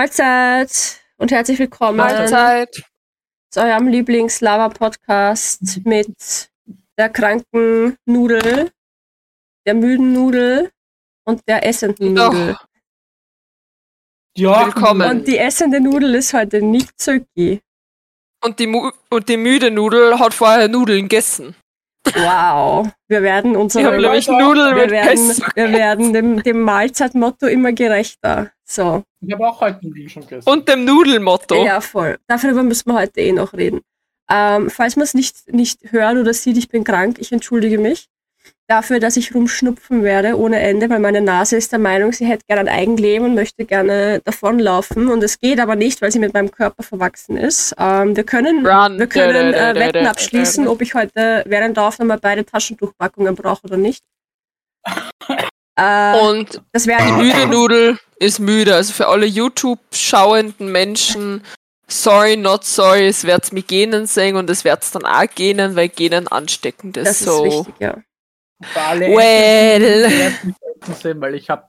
Mahlzeit und herzlich willkommen Mahlzeit. zu eurem Lieblings-Lava-Podcast mit der kranken Nudel, der müden Nudel und der essenden Doch. Nudel. Ja, Willkommen. Und die essende Nudel ist heute nicht Zöki. Und die, Mu und die müde Nudel hat vorher Nudeln gegessen. Wow. Wir werden unsere Leute, wir mit werden, wir werden dem, dem Mahlzeitmotto immer gerechter. So. Ich habe auch heute Nudeln schon gegessen. Und dem Nudelmotto. Ja, voll. Darüber müssen wir heute eh noch reden. Ähm, falls man es nicht, nicht hört oder sieht, ich bin krank, ich entschuldige mich dafür, dass ich rumschnupfen werde ohne Ende, weil meine Nase ist der Meinung, sie hätte gerne ein Eigenleben und möchte gerne davonlaufen. Und es geht aber nicht, weil sie mit meinem Körper verwachsen ist. Ähm, wir können, Run. wir können äh, Wetten abschließen, ob ich heute während der Aufnahme beide Taschentuchpackungen brauche oder nicht. Äh, Und das die müde Nudel ist müde. Also für alle YouTube-schauenden Menschen, sorry, not sorry, es wird's mit Genen sehen und es wird's dann auch genen, weil Genen ansteckend ist. das ist so. wichtig, ja. Well. Weil ich habe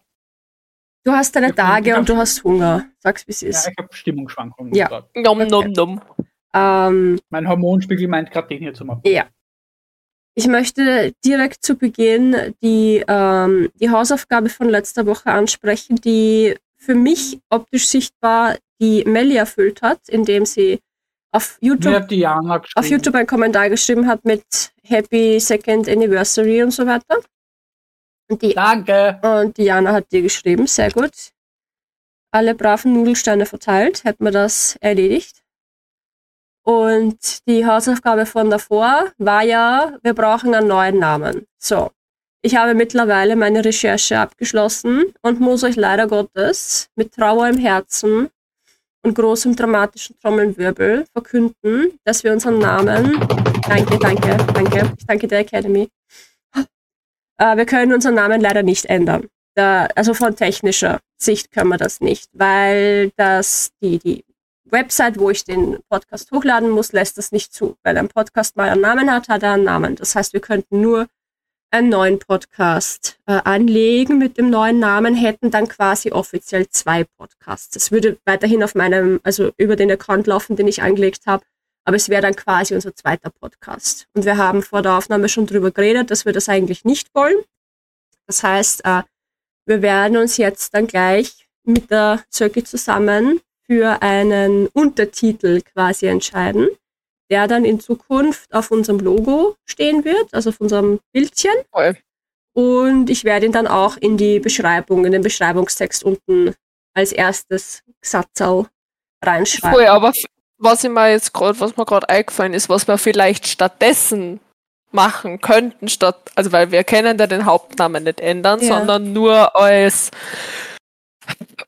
Du hast deine Tage hab- und du hast Hunger. Sag's, wie es ja, ist. ich hab Stimmungsschwankungen. Ja. Nom, nom, nom. Ähm, Mein Hormonspiegel meint gerade den hier zu machen. Ja. Ich möchte direkt zu Beginn die, ähm, die Hausaufgabe von letzter Woche ansprechen, die für mich optisch sichtbar die Melli erfüllt hat, indem sie auf YouTube, auf YouTube einen Kommentar geschrieben hat mit Happy Second Anniversary und so weiter. Und die, Danke. und Diana hat dir geschrieben, sehr gut. Alle braven Nudelsteine verteilt, hätten wir das erledigt. Und die Hausaufgabe von davor war ja, wir brauchen einen neuen Namen. So, ich habe mittlerweile meine Recherche abgeschlossen und muss euch leider Gottes mit Trauer im Herzen und großem dramatischen Trommelwirbel verkünden, dass wir unseren Namen, danke, danke, danke, ich danke der Academy, äh, wir können unseren Namen leider nicht ändern. Da, also von technischer Sicht können wir das nicht, weil das die, die Website, wo ich den Podcast hochladen muss, lässt das nicht zu. Weil ein Podcast mal einen Namen hat, hat er einen Namen. Das heißt, wir könnten nur einen neuen Podcast äh, anlegen mit dem neuen Namen, hätten dann quasi offiziell zwei Podcasts. Es würde weiterhin auf meinem, also über den Account laufen, den ich angelegt habe, aber es wäre dann quasi unser zweiter Podcast. Und wir haben vor der Aufnahme schon drüber geredet, dass wir das eigentlich nicht wollen. Das heißt, äh, wir werden uns jetzt dann gleich mit der Zöcki zusammen für einen Untertitel quasi entscheiden, der dann in Zukunft auf unserem Logo stehen wird, also auf unserem Bildchen. Voll. Und ich werde ihn dann auch in die Beschreibung, in den Beschreibungstext unten als erstes Satzau reinschreiben. Voll, aber was mir jetzt gerade, was mir gerade eingefallen ist, was wir vielleicht stattdessen machen könnten, statt, also weil wir können ja den Hauptnamen nicht ändern, Ja. sondern nur als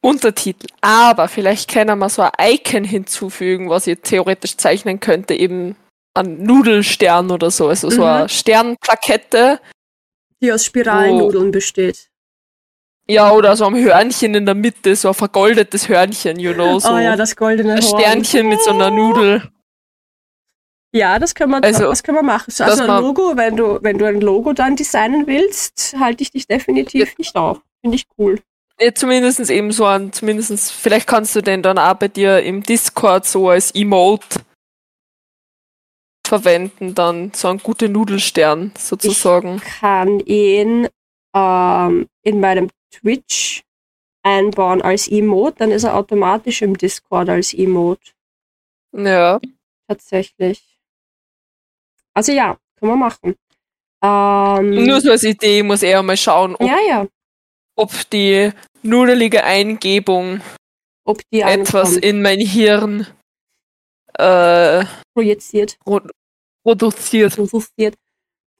Untertitel. Aber vielleicht können wir so ein Icon hinzufügen, was ich theoretisch zeichnen könnte, eben an Nudelstern oder so, also so Mhm. eine Sternplakette. Die aus Spiralnudeln besteht. Ja, oder so ein Hörnchen in der Mitte, so ein vergoldetes Hörnchen, you know, so oh ja, das goldene ein Horn. Sternchen mit so einer Nudel. Ja, das können wir, Also, das können wir machen. So, also ein Logo, wenn du, wenn du ein Logo dann designen willst, halte ich dich definitiv nicht auf. Finde ich cool. Ja, zumindest eben so ein, zumindest, vielleicht kannst du den dann auch bei dir im Discord so als Emote verwenden, dann so ein guter Nudelstern sozusagen. Kann ihn ähm, in meinem Twitch einbauen als Emote, dann ist er automatisch im Discord als Emote. Ja. Tatsächlich. Also ja, können wir machen. Ähm, Nur so als Idee, ich muss eher mal schauen, ob, ja, ja. ob die nudelige Eingebung Ob die etwas in mein Hirn äh, projiziert, pro produziert. produziert.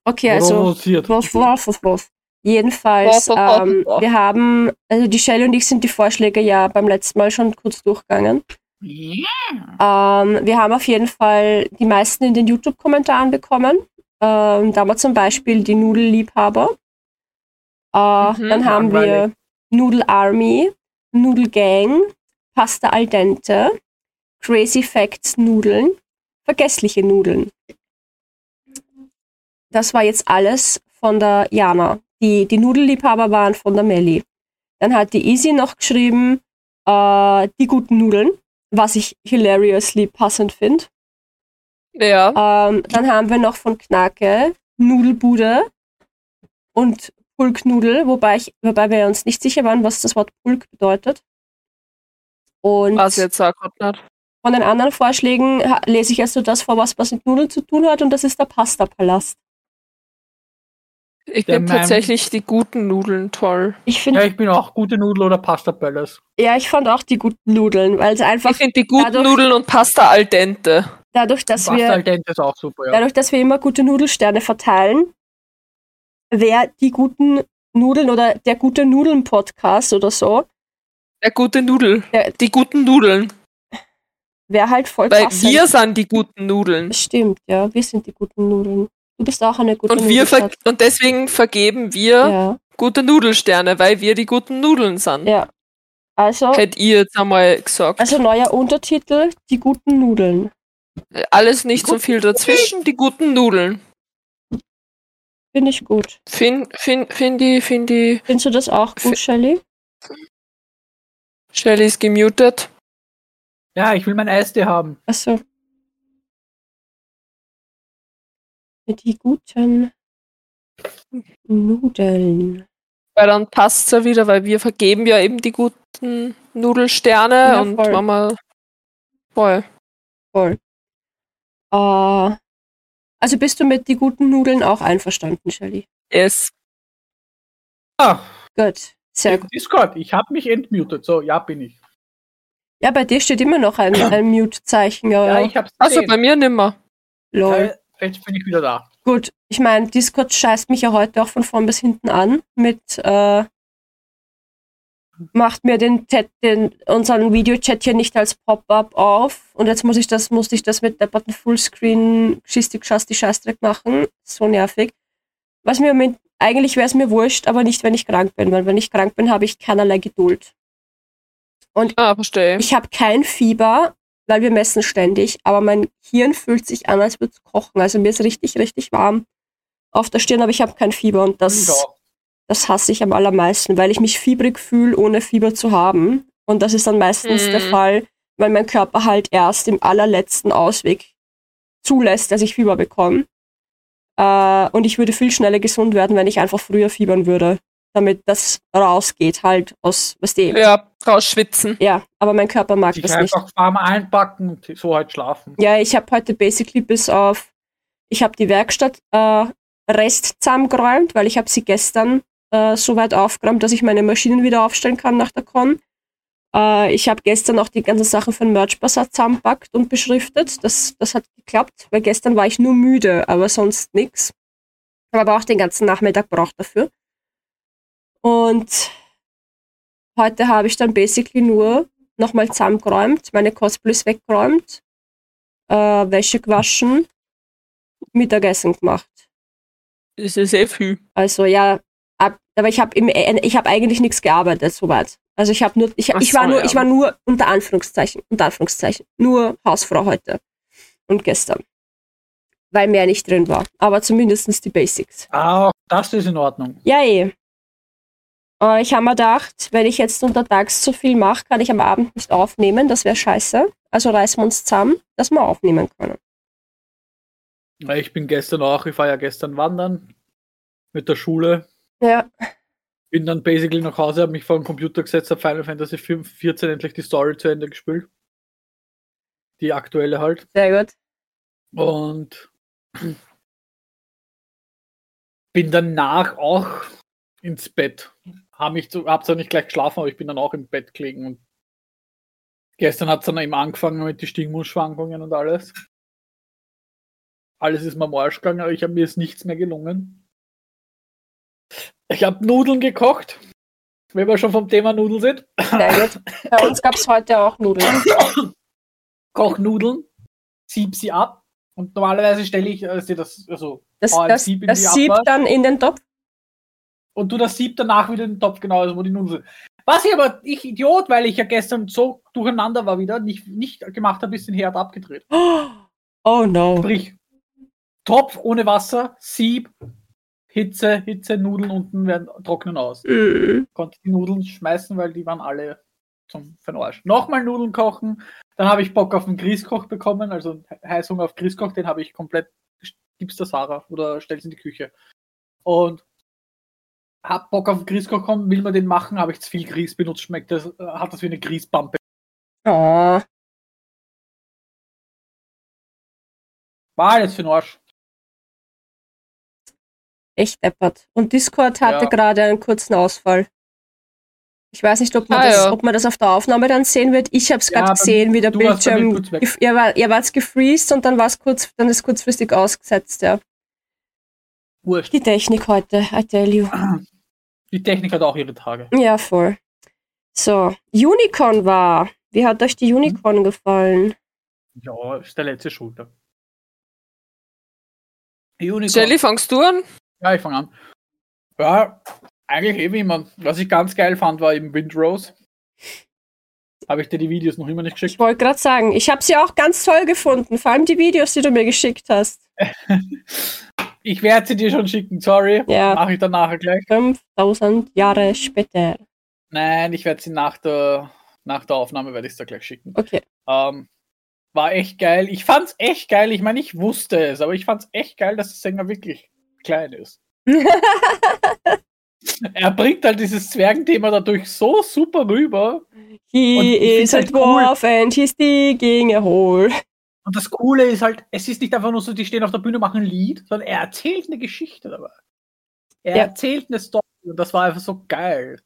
Okay, also Provoziert. Was, was, was, was. Jedenfalls, Was, was, was, ähm, was. wir haben, also die Shelley und ich sind die Vorschläge ja beim letzten Mal schon kurz durchgegangen. Ähm, wir haben auf jeden Fall die meisten in den YouTube-Kommentaren bekommen. Ähm, da haben wir zum Beispiel die Nudelliebhaber. Äh, Mhm, dann haben wir Nudel Army, Nudel Gang, Pasta al dente, Crazy Facts Nudeln, vergessliche Nudeln. Das war jetzt alles von der Jana. Die, die Nudelliebhaber waren von der Melli. Dann hat die Easy noch geschrieben, äh, die guten Nudeln, was ich hilariously passend finde. Ja. Ähm, dann haben wir noch von Knake Nudelbude und Pulknudel, wobei, ich, wobei wir uns nicht sicher waren, was das Wort Pulk bedeutet. Und Was jetzt grad nicht. von den anderen Vorschlägen lese ich also das vor, was was mit Nudeln zu tun hat, und das ist der Pasta-Palast. Ich finde tatsächlich die guten Nudeln toll. Ich Ja, finde, ich bin auch gute Nudel oder Pasta Palace. ja, ich fand auch die guten Nudeln, weil es einfach Ich finde die guten dadurch- Nudeln und Pasta al dente. dadurch, dass Pasta wir al dente ist auch super, ja. dadurch, dass wir immer gute Nudelsterne verteilen, wer die guten Nudeln oder der gute Nudeln-Podcast oder so, Der gute Nudel. Der- die guten Nudeln. wäre halt voll Weil passend. wir sind die guten Nudeln. Stimmt, ja, wir sind die guten Nudeln. Du bist auch eine gute Und, wir ver Nudelstadt. und deswegen vergeben wir Ja, gute Nudelsterne, weil wir die guten Nudeln sind. ja. Also, Hätte ihr jetzt einmal gesagt. also neuer Untertitel, die guten Nudeln. Alles nicht so viel dazwischen, die guten Nudeln. Finde ich gut. Find, find, find die, find die, Findest du das auch gut, Shelly? Shelly ist gemutet. Ja, ich will mein Eistee haben. Achso. Die guten Nudeln. Weil dann passt es ja wieder, weil wir vergeben ja eben die guten Nudelsterne Ja, und voll. Mama. Voll. Voll. Äh, also bist du mit die guten Nudeln auch einverstanden, Shelly? Yes. Ah, Gut, sehr gut. Discord, ich habe mich entmutet. So, ja, bin ich. Ja, bei dir steht immer noch ein, ein Mute-Zeichen. Ja, Ja, ja. ich hab's Also bei mir nimmer. Lol. Äh, Jetzt bin ich wieder da. Gut, ich meine, Discord scheißt mich ja heute auch von vorn bis hinten an mit äh, macht mir den, Chat, den unseren Videochat hier nicht als Pop-up auf und jetzt muss ich das musste ich das mit depperten Fullscreen Schistik Schasti Scheißdreck machen, so nervig. Was mir mit, eigentlich wäre es mir wurscht, aber nicht wenn ich krank bin, weil wenn ich krank bin, habe ich keinerlei Geduld. Ah, verstehe. Ich habe kein Fieber, weil wir messen ständig, aber mein Hirn fühlt sich an, als würde es kochen. Also mir ist richtig, richtig warm auf der Stirn, aber ich habe kein Fieber und das, Ja. Das hasse ich am allermeisten, weil ich mich fiebrig fühle, ohne Fieber zu haben. Und das ist dann meistens Mhm. der Fall, weil mein Körper halt erst im allerletzten Ausweg zulässt, dass ich Fieber bekomme. Äh, und ich würde viel schneller gesund werden, wenn ich einfach früher fiebern würde, damit das rausgeht halt aus, was die. Ja, rausschwitzen. Ja, aber mein Körper mag Sich das nicht. einfach warm einpacken und so halt schlafen. Ja, ich habe heute basically bis auf, ich habe die Werkstatt äh, Rest zusammengeräumt, weil ich habe sie gestern äh, so weit aufgeräumt, dass ich meine Maschinen wieder aufstellen kann nach der Con. Äh, ich habe gestern auch die ganzen Sachen für den Merch Bazaar zusammenpackt und beschriftet. Das, das hat geklappt, weil gestern war ich nur müde, aber sonst nix. Habe aber auch den ganzen Nachmittag braucht dafür. Und heute habe ich dann basically nur nochmal zusammengeräumt, meine Cosplays weggeräumt, äh, Wäsche gewaschen, Mittagessen gemacht. Das ist eh viel. Also ja, aber ich habe ich habe eigentlich nichts gearbeitet soweit. Also ich habe nur ich, Ach ich war so, nur ich war nur unter Anführungszeichen unter Anführungszeichen nur Hausfrau heute und gestern, weil mehr nicht drin war. Aber zumindestens die Basics. Ah, das ist in Ordnung. Ja eh. Aber ich habe mir gedacht, wenn ich jetzt untertags zu viel mache, kann ich am Abend nicht aufnehmen. Das wäre scheiße. Also reißen wir uns zusammen, dass wir aufnehmen können. Ich bin gestern auch, ich war ja gestern wandern mit der Schule. Ja, Bin dann basically nach Hause, habe mich vor den Computer gesetzt, habe Final Fantasy 5, 14 endlich die Story zu Ende gespielt. Die aktuelle halt. sehr gut. Und bin danach auch ins Bett. Hab, mich zu, hab zwar nicht gleich geschlafen, aber ich bin dann auch im Bett gelegen. Und gestern hat es dann eben angefangen mit den Stimmungsschwankungen und alles. Alles ist mir am Arsch gegangen, aber ich habe mir ist nichts mehr gelungen. Ich habe Nudeln gekocht, wenn wir schon vom Thema Nudeln sind. Bei uns gab es heute auch Nudeln. Koch Nudeln, sieb sie ab und normalerweise stelle ich also das, also Das, das, Sieb in das Sieb dann in den Topf. und du das Sieb danach wieder in den Topf genau, also wo die Nudeln sind. Was ich aber, ich Idiot, weil ich ja gestern so durcheinander war wieder, nicht, nicht gemacht habe, ist den Herd abgedreht. Oh no. Sprich, Topf ohne Wasser, Sieb, Hitze, Hitze, Nudeln unten werden trocknen aus. Mm. Konnte die Nudeln schmeißen, weil die waren alle zum für den Arsch. Nochmal Nudeln kochen, dann habe ich Bock auf einen Grießkoch bekommen, also Heißhunger auf Grießkoch, den habe ich komplett, gib's der Sarah oder stell's in die Küche. Und hab Bock auf einen Grießkoch bekommen, will man den machen, habe ich zu viel Grieß benutzt, schmeckt das, äh, hat das wie eine Grießbampe. Oh, War alles für den Arsch. Echt deppert. Und Discord hatte Ja. gerade einen kurzen Ausfall. Ich weiß nicht, ob man, Ah, das, ja. ob man das auf der Aufnahme dann sehen wird. Ich habe es Ja, gerade bei gesehen, wie der warst Bildschirm. Ihr, war, ihr wart gefreezed und dann war es kurz, dann ist kurzfristig ausgesetzt, ja. Wurscht. Die Technik heute, I tell you. Die Technik hat auch ihre Tage. Ja, voll. So, Unicorn war. Wie hat euch die Unicorn gefallen? Ja, ist der letzte Schulter. Unicorn. Jelly, fangst du an? Ja, ich fange an. Ja, eigentlich wie immer. Was ich ganz geil fand, war eben Windrose. Habe ich dir die Videos noch immer nicht Ich geschickt? wollte gerade sagen, ich habe sie auch ganz toll gefunden, vor allem die Videos, die du mir geschickt hast. Ich werde sie dir schon schicken, sorry. Ja. Mache ich dann nachher gleich. 5000 Jahre später. Nein, ich werde sie nach der, nach der Aufnahme werde ich da gleich schicken. Okay. Ähm, war echt geil. Ich fand's echt geil. Ich meine, ich wusste es, aber ich fand's echt geil, dass der Sänger wirklich klein ist. Er bringt halt dieses Zwergenthema dadurch so super rüber. He is find's a halt cool. dwarf and he's digging a hole. Und das Coole ist halt, es ist nicht einfach nur so, die stehen auf der Bühne, machen ein Lied, sondern er erzählt eine Geschichte dabei. Er Ja. erzählt eine Story und das war einfach so geil.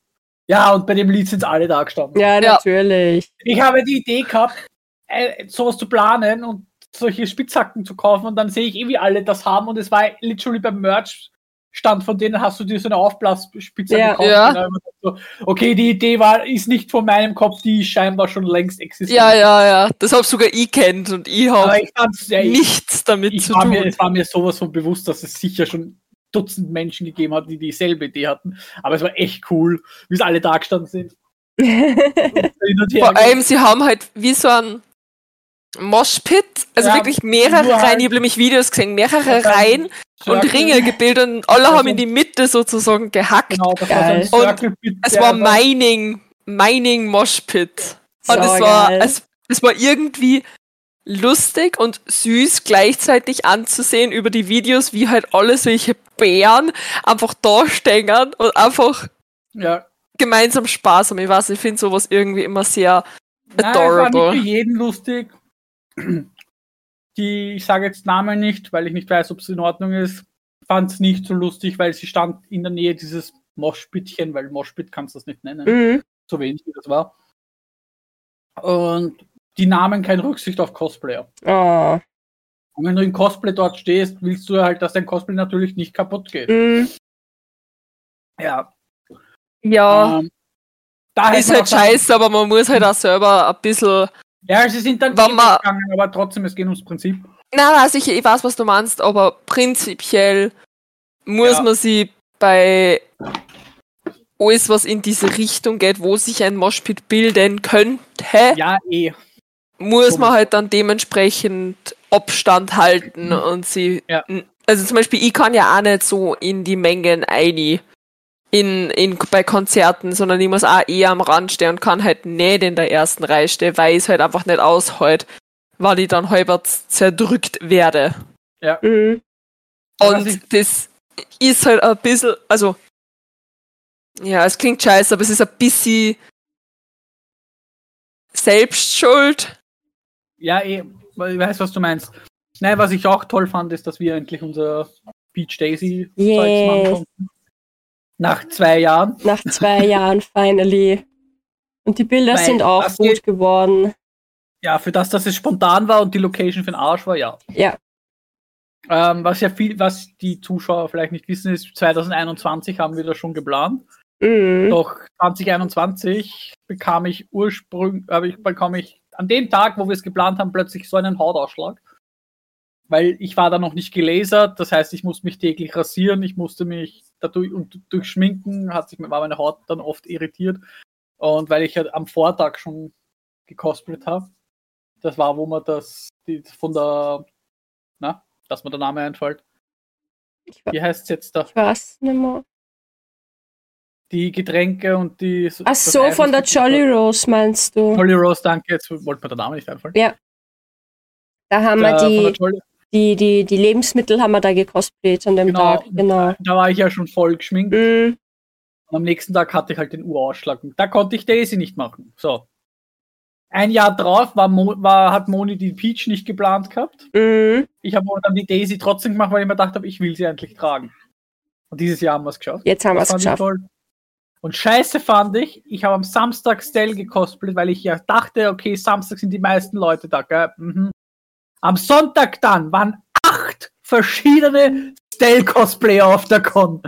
Ja, und bei dem Lied sind alle da gestanden. Ja, Ja. natürlich. Ich habe die Idee gehabt, äh, sowas zu planen und solche Spitzhacken zu kaufen und dann sehe ich eh, wie alle das haben und es war literally beim Merch stand von denen hast du dir so eine Aufblasspitze Ja. gekauft. Ja. Ich so, okay, die Idee war, ist nicht von meinem Kopf, die scheinbar schon längst existiert. Ja, ja, ja. Das hab sogar ich kennt und ich habe ich ja, ich, nichts damit ich zu war tun. mir, es war mir sowas von bewusst, dass es sicher schon Dutzend Menschen gegeben hat, die dieselbe Idee hatten. Aber es war echt cool, wie es alle da gestanden sind. Vor allem, sie haben halt wie so ein Moshpit, also Ja, wirklich mehrere Reihen, halt- ich habe nämlich Videos gesehen, mehrere Und Reihen und Ringe gebildet und alle Also- haben in die Mitte sozusagen gehackt. Genau, das war so Pit, Es war Mining, Mining Moshpit. So Und es war, es, es war irgendwie lustig und süß gleichzeitig anzusehen über die Videos, wie halt alle solche Bären einfach da stehen und einfach Ja. gemeinsam Spaß haben. Ich weiß, ich finde sowas irgendwie immer sehr Nein, es war adorable. nicht für jeden lustig. Die, ich sage jetzt Namen nicht, weil ich nicht weiß, ob es in Ordnung ist, fand es nicht so lustig, weil sie stand in der Nähe dieses Moschpitchen, weil Moschpit kannst du das nicht nennen, Mhm. so wenig wie das war. Und die nahmen keine Rücksicht auf Cosplayer. Oh. Und wenn du in Cosplay dort stehst, willst du halt, dass dein Cosplay natürlich nicht kaputt geht. Mhm. Ja. Ja, Ähm, da ist halt scheiße, aber man muss halt auch selber ein bisschen. Ja, sie sind dann eh weggegangen, aber trotzdem, es geht ums Prinzip. Nein, nein, sicher, ich weiß, was du meinst, aber prinzipiell muss Ja. man sie bei alles, was in diese Richtung geht, wo sich ein Moshpit bilden könnte, Ja, eh. muss so. man halt dann dementsprechend Abstand halten und sie. Ja. Also zum Beispiel, ich kann ja auch nicht so in die Mengen ein in, in, bei Konzerten, sondern ich muss auch eher am Rand stehen und kann halt nicht in der ersten Reihe stehen, weil ich es halt einfach nicht aushalt, weil ich dann halber zerdrückt werde. Mhm. Was Und das ist halt ein bisschen, also, ja, es klingt scheiße, aber es ist ein bisschen Selbstschuld. Ja, eh, ich weiß, was du meinst. Nein, was ich auch toll fand, ist, dass wir endlich unser Peach Daisy Yes. machen konnten. Nach zwei Jahren. Nach zwei Jahren, finally. Und die Bilder Weil sind auch gut geht- geworden. Ja, für das, dass es spontan war und die Location für den Arsch war, ja. Ja. Ähm, was ja viel, was die Zuschauer vielleicht nicht wissen, ist, 2021 haben wir das schon geplant. Mhm. Doch 2021 bekam ich ursprünglich, ich bekam ich an dem Tag, wo wir es geplant haben, plötzlich so einen Hautausschlag. Weil ich war da noch nicht gelasert, das heißt, ich musste mich täglich rasieren, ich musste mich dadurch und durchschminken, hat sich war meine Haut dann oft irritiert. Und weil ich halt am Vortag schon gecosplayt habe, das war, wo man das die, von der, na, dass mir der Name einfällt. Wie heißt es jetzt da? ich weiß nicht mehr. Die Getränke und die. Ach so, von der Jolly Rose meinst du? Jolly Rose, danke. Jetzt wollte mir der Name nicht einfallen. Ja. Da haben Da, von wir der die, die, die, die Lebensmittel haben wir da gecosplayt an dem Genau. Tag. Genau. Da war ich ja schon voll geschminkt. Mhm. Und am nächsten Tag hatte ich halt den Urausschlag. Da konnte ich Daisy nicht machen. So. Ein Jahr drauf war, Mo war, hat Moni die Peach nicht geplant gehabt. Mhm. Ich habe dann die Daisy trotzdem gemacht, weil ich mir gedacht habe, ich will sie endlich tragen. Und dieses Jahr haben wir es geschafft. Jetzt haben wir es geschafft. Und scheiße fand ich, ich habe am Samstag Stell gecosplayt, weil ich ja dachte, okay, Samstag sind die meisten Leute da, gell? Mhm. Am Sonntag dann waren acht verschiedene Stell-Cosplayer auf der Con.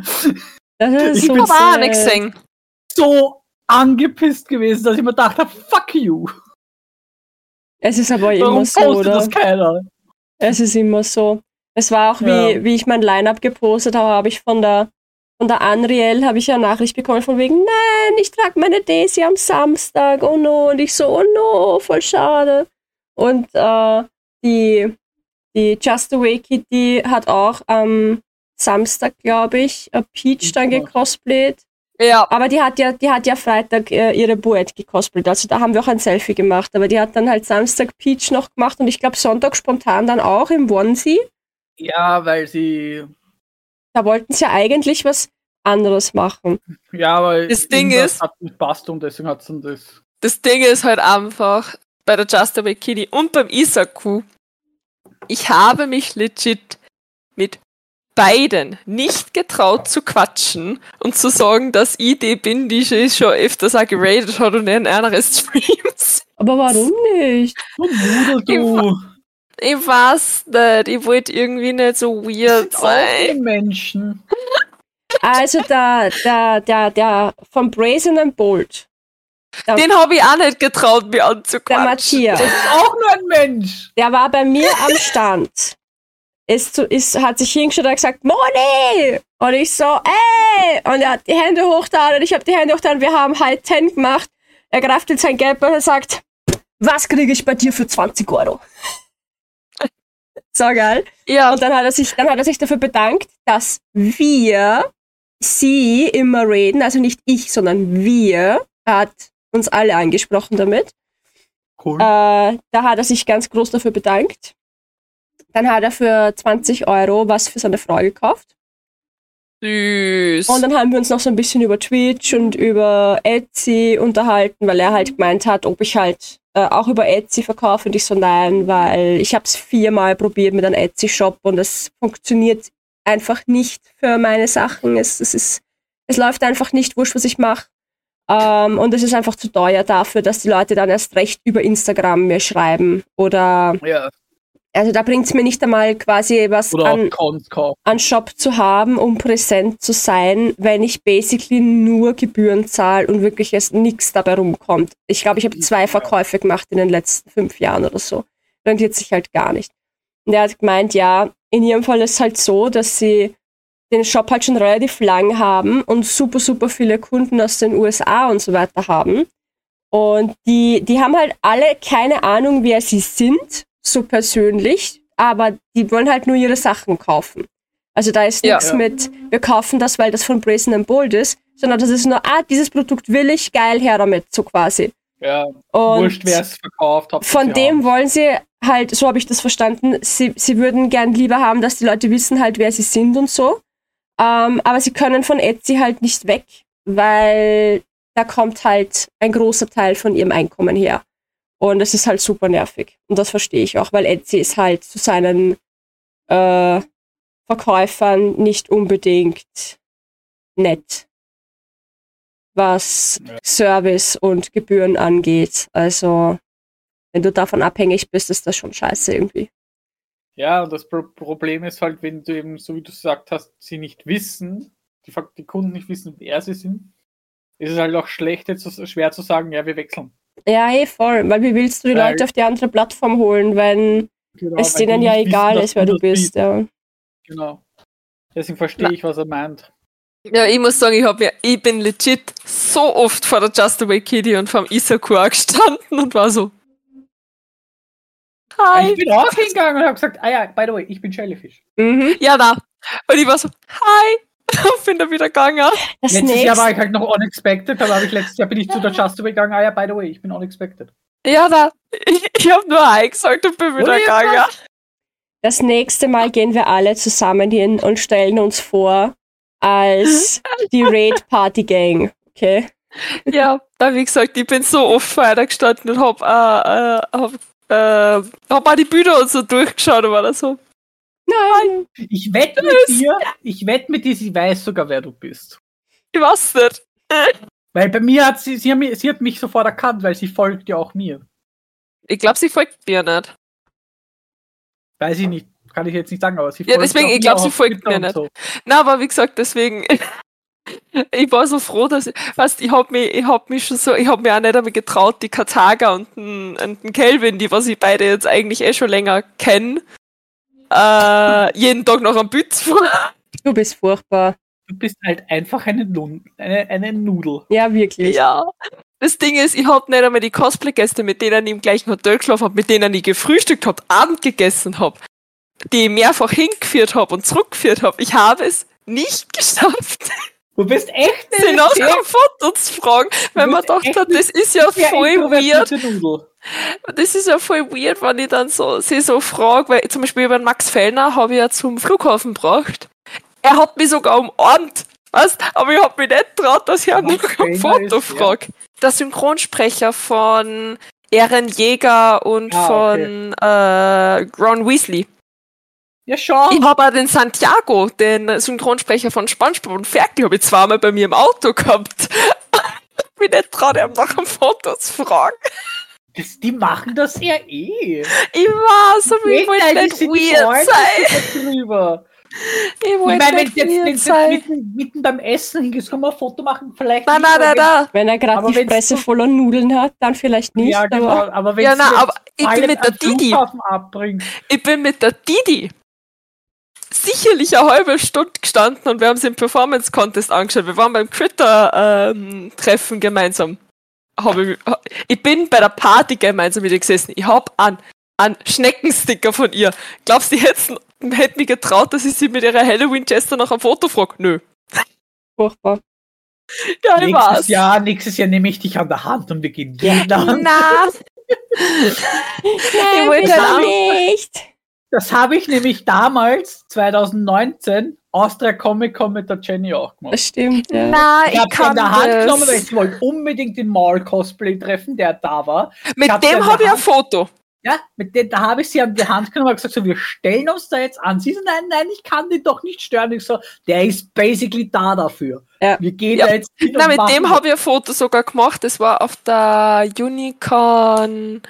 Das ist Ich so bin sad. So angepisst gewesen, dass ich mir gedacht habe, fuck you. Es ist aber Warum immer so, oder? das keiner? Es ist immer so. Es war auch, wie, Ja. wie ich mein Line-Up gepostet habe, habe ich von der, von der Unreal habe ich ja Nachricht bekommen von wegen, nein, ich trage meine Daisy am Samstag, oh no. Und ich so, oh no, voll schade. Und äh, die, die Just Away Kitty hat auch am Samstag, glaube ich, Peach dann Ja. gecosplayt. Ja, Aber die hat ja, die hat ja Freitag äh, ihre Boet gecosplayt. Also da haben wir auch ein Selfie gemacht. Aber die hat dann halt Samstag Peach noch gemacht und ich glaube Sonntag spontan dann auch im Onesie. Ja, weil sie. Da wollten sie ja eigentlich was anderes machen. Ja, aber Das Ding ist- hat nicht passt und deswegen hat sie das. das Ding ist halt einfach bei der Just Away Kitty und beim Isaku. Ich habe mich legit mit beiden nicht getraut zu quatschen und zu sagen, dass ich die bin, die sie schon öfters auch geradet hat und in einer Streams. Aber warum nicht? Nudel, du. Ich weiß nicht, ich wollte irgendwie nicht so weird Auch sein. die Menschen. Also der, der, der, der vom Brazen and Bold, Den habe ich auch nicht getraut, mir der anzuquatschen. Matthias, Das ist auch nur ein Mensch. der war bei mir am Stand. Ist, zu, ist, hat sich hingestellt und gesagt, Moni! Und ich so, ey! Und er hat die Hände hochgetan und ich habe die Hände hochgetan. Wir haben High Ten gemacht. Er greift in sein Geld und sagt, was kriege ich bei dir für 20 Euro? so geil. Ja, Und dann hat er sich, dann hat er sich dafür bedankt, dass wir sie immer reden, also nicht ich, sondern wir, hat uns alle angesprochen damit. Cool. Äh, da hat er sich ganz groß dafür bedankt. Dann hat er für 20 Euro was für seine Frau gekauft. süß. Und dann haben wir uns noch so ein bisschen über Twitch und über Etsy unterhalten, weil er halt gemeint hat, ob ich halt äh, auch über Etsy verkaufe. Und ich so, nein, weil ich habe es viermal probiert mit einem Etsy-Shop und es funktioniert einfach nicht für meine Sachen. Es, es, ist, es läuft einfach nicht, wurscht, was ich mache. Ähm, und es ist einfach zu teuer dafür, dass die Leute dann erst recht über Instagram mir schreiben. Oder, ja. also da bringt es mir nicht einmal quasi was an, an Shop zu haben, um präsent zu sein, wenn ich basically nur Gebühren zahle und wirklich erst nichts dabei rumkommt. Ich glaube, ich habe zwei Verkäufe gemacht in den letzten fünf Jahren oder so. Rentiert sich halt gar nicht. Und er hat gemeint, ja, in ihrem Fall ist es halt so, dass sie den Shop halt schon relativ lang haben und super, super viele Kunden aus den USA und so weiter haben. Und die, die haben halt alle keine Ahnung, wer sie sind, so persönlich, aber die wollen halt nur ihre Sachen kaufen. Also da ist Ja. nichts Ja. mit, wir kaufen das, weil das von Brazen and Bold ist, sondern das ist nur, ah, dieses Produkt will ich, geil, her damit, so quasi. Ja, Und wurscht, wer es verkauft hat. von dem wollen sie halt, so habe ich das verstanden, sie, sie würden gern lieber haben, dass die Leute wissen halt, wer sie sind und so. Ähm, aber sie können von Etsy halt nicht weg, weil da kommt halt ein großer Teil von ihrem Einkommen her. Und das ist halt super nervig. Und das verstehe ich auch, weil Etsy ist halt zu seinen äh, Verkäufern nicht unbedingt nett, was. Service und Gebühren angeht. Also, wenn du davon abhängig bist, ist das schon scheiße irgendwie. Ja, und das Pro Problem ist halt, wenn du eben, so wie du gesagt hast, sie nicht wissen, die, die Kunden nicht wissen, wer sie sind, ist es halt auch schlecht, jetzt schwer zu sagen, ja, wir wechseln. Ja, eh voll. Weil wie willst du die Weil- Leute auf die andere Plattform holen, wenn Genau, es denen ja egal wissen, ist, wer du bist? Ja. Genau. Deswegen verstehe ich, was er meint. Ja, ich muss sagen, ich, hab mir, ich bin legit so oft vor der Just Away Kitty und vom Isaku auch gestanden und war so. Hi. Ich bin auch hingegangen und habe gesagt, ah ja, by the way, ich bin Jellyfish. Mhm. Ja, da. Und ich war so, hi. bin da wieder gegangen. Das Letztes nächste, Jahr war ich halt noch unexpected, dann habe ich letztes Jahr bin ich zu der Just gegangen. Ah ja, by the way, ich bin unexpected. Ja, da. Ich, ich habe nur Hi gesagt und bin wieder gegangen. das nächste Mal gehen wir alle zusammen hin und stellen uns vor als die Raid Party Gang. Okay? Ja, da wie gesagt, ich bin so oft vorher gestanden und hab, äh, äh, hab, äh, hab auch die Bilder und so durchgeschaut und war da so. Nein. Ich wette mit dir, ich wette mit dir, sie weiß sogar, wer du bist. Ich weiß nicht. Weil bei mir hat sie, sie, hat mich- sie hat mich sofort erkannt, weil sie folgt ja auch mir. Ich glaube, sie folgt mir nicht. Weiß ich nicht, kann ich jetzt nicht sagen, aber sie Ja, deswegen, ich mir glaub, auch sie folgt mir und So. Na, aber wie gesagt, deswegen. Ich war so froh, dass ich, weißt, ich hab mich, ich hab mich schon so, ich hab mir auch nicht damit getraut, die Kataga und den, und den Kelvin, die was ich beide jetzt eigentlich eh schon länger kenne, äh, jeden Tag noch am Bütz. Du bist furchtbar. Du bist halt einfach eine, Nun eine, eine Nudel. Ja, wirklich. Ja. Das Ding ist, ich hab nicht einmal die Cosplay-Gäste, mit denen ich im gleichen Hotel geschlafen hab, mit denen ich gefrühstückt hab, Abend gegessen hab, die ich mehrfach hingeführt hab und zurückgeführt hab. Ich habe es nicht geschafft, Du bist echt nach sehr, einem Foto zu fragen, weil man dachte, das ist ja voll weird. Das ist ja voll weird, wenn ich dann so, sie so frage, weil zum Beispiel über Max Fellner habe ich ja zum Flughafen gebracht. Er hat mich sogar umarmt, weißt, aber ich habe mich nicht traut, dass ich Max noch ein Foto ist, ja. frage. Der Synchronsprecher von Ehren Jäger und Ah, von äh, Ron Weasley. Ja, schon. Ich habe auch den Santiago, den Synchronsprecher von SpongeBob und Ferkel, habe ich zweimal bei mir im Auto gehabt. ich bin nicht traut, ihm nach einem Foto zu fragen. Das, die machen das ja eh. Ich weiß, aber ich wollte nicht weird sein. drüber. Ich Ich wollte meine, wenn nicht du jetzt, wenn jetzt mitten, mitten beim Essen hingehst, kann man ein Foto machen, vielleicht Nein, nicht, nein, nein, nein. Wenn er gerade die Fresse so- voller Nudeln hat, dann vielleicht wenn- nicht. Ja, genau, Aber aber wenn Ja, nein, aber ich bin mit der Didi. Ich bin mit der Didi sicherlich eine halbe Stunde gestanden und wir haben sie im Performance Contest angeschaut. Wir waren beim Critter-Treffen gemeinsam. Hab ich, ich bin bei der Party gemeinsam mit ihr gesessen. Ich hab einen, einen Schneckensticker von ihr. Glaubst du, die hätten, hätten mich getraut, dass ich sie mit ihrer Halloween-Chester nach einem Foto frage? Nö. furchtbar. Ja, ich nächstes war's. Jahr, nächstes Jahr nehme ich dich an der Hand und wir gehen Ja. jeden Abend. Na, Nein, wollte bitte auch- nicht. Das habe ich nämlich damals, 2019, Austria Comic Con mit der Jenny auch gemacht. Das stimmt, ja. na, Ich ich habe an der Hand genommen, weil das. ich wollte unbedingt den Maul Cosplay treffen, der da war. Mit an dem habe ich ein. Foto. Ja, mit dem, da habe ich sie an die Hand genommen und gesagt, so, wir stellen uns da jetzt an. Sie so, nein, nein, ich kann den doch nicht stören. Ich so, der ist basically da dafür. Ja. Wir gehen Ja. da jetzt hin Na, und mit machen dem habe ich ein Foto sogar gemacht. Das war auf der Unicon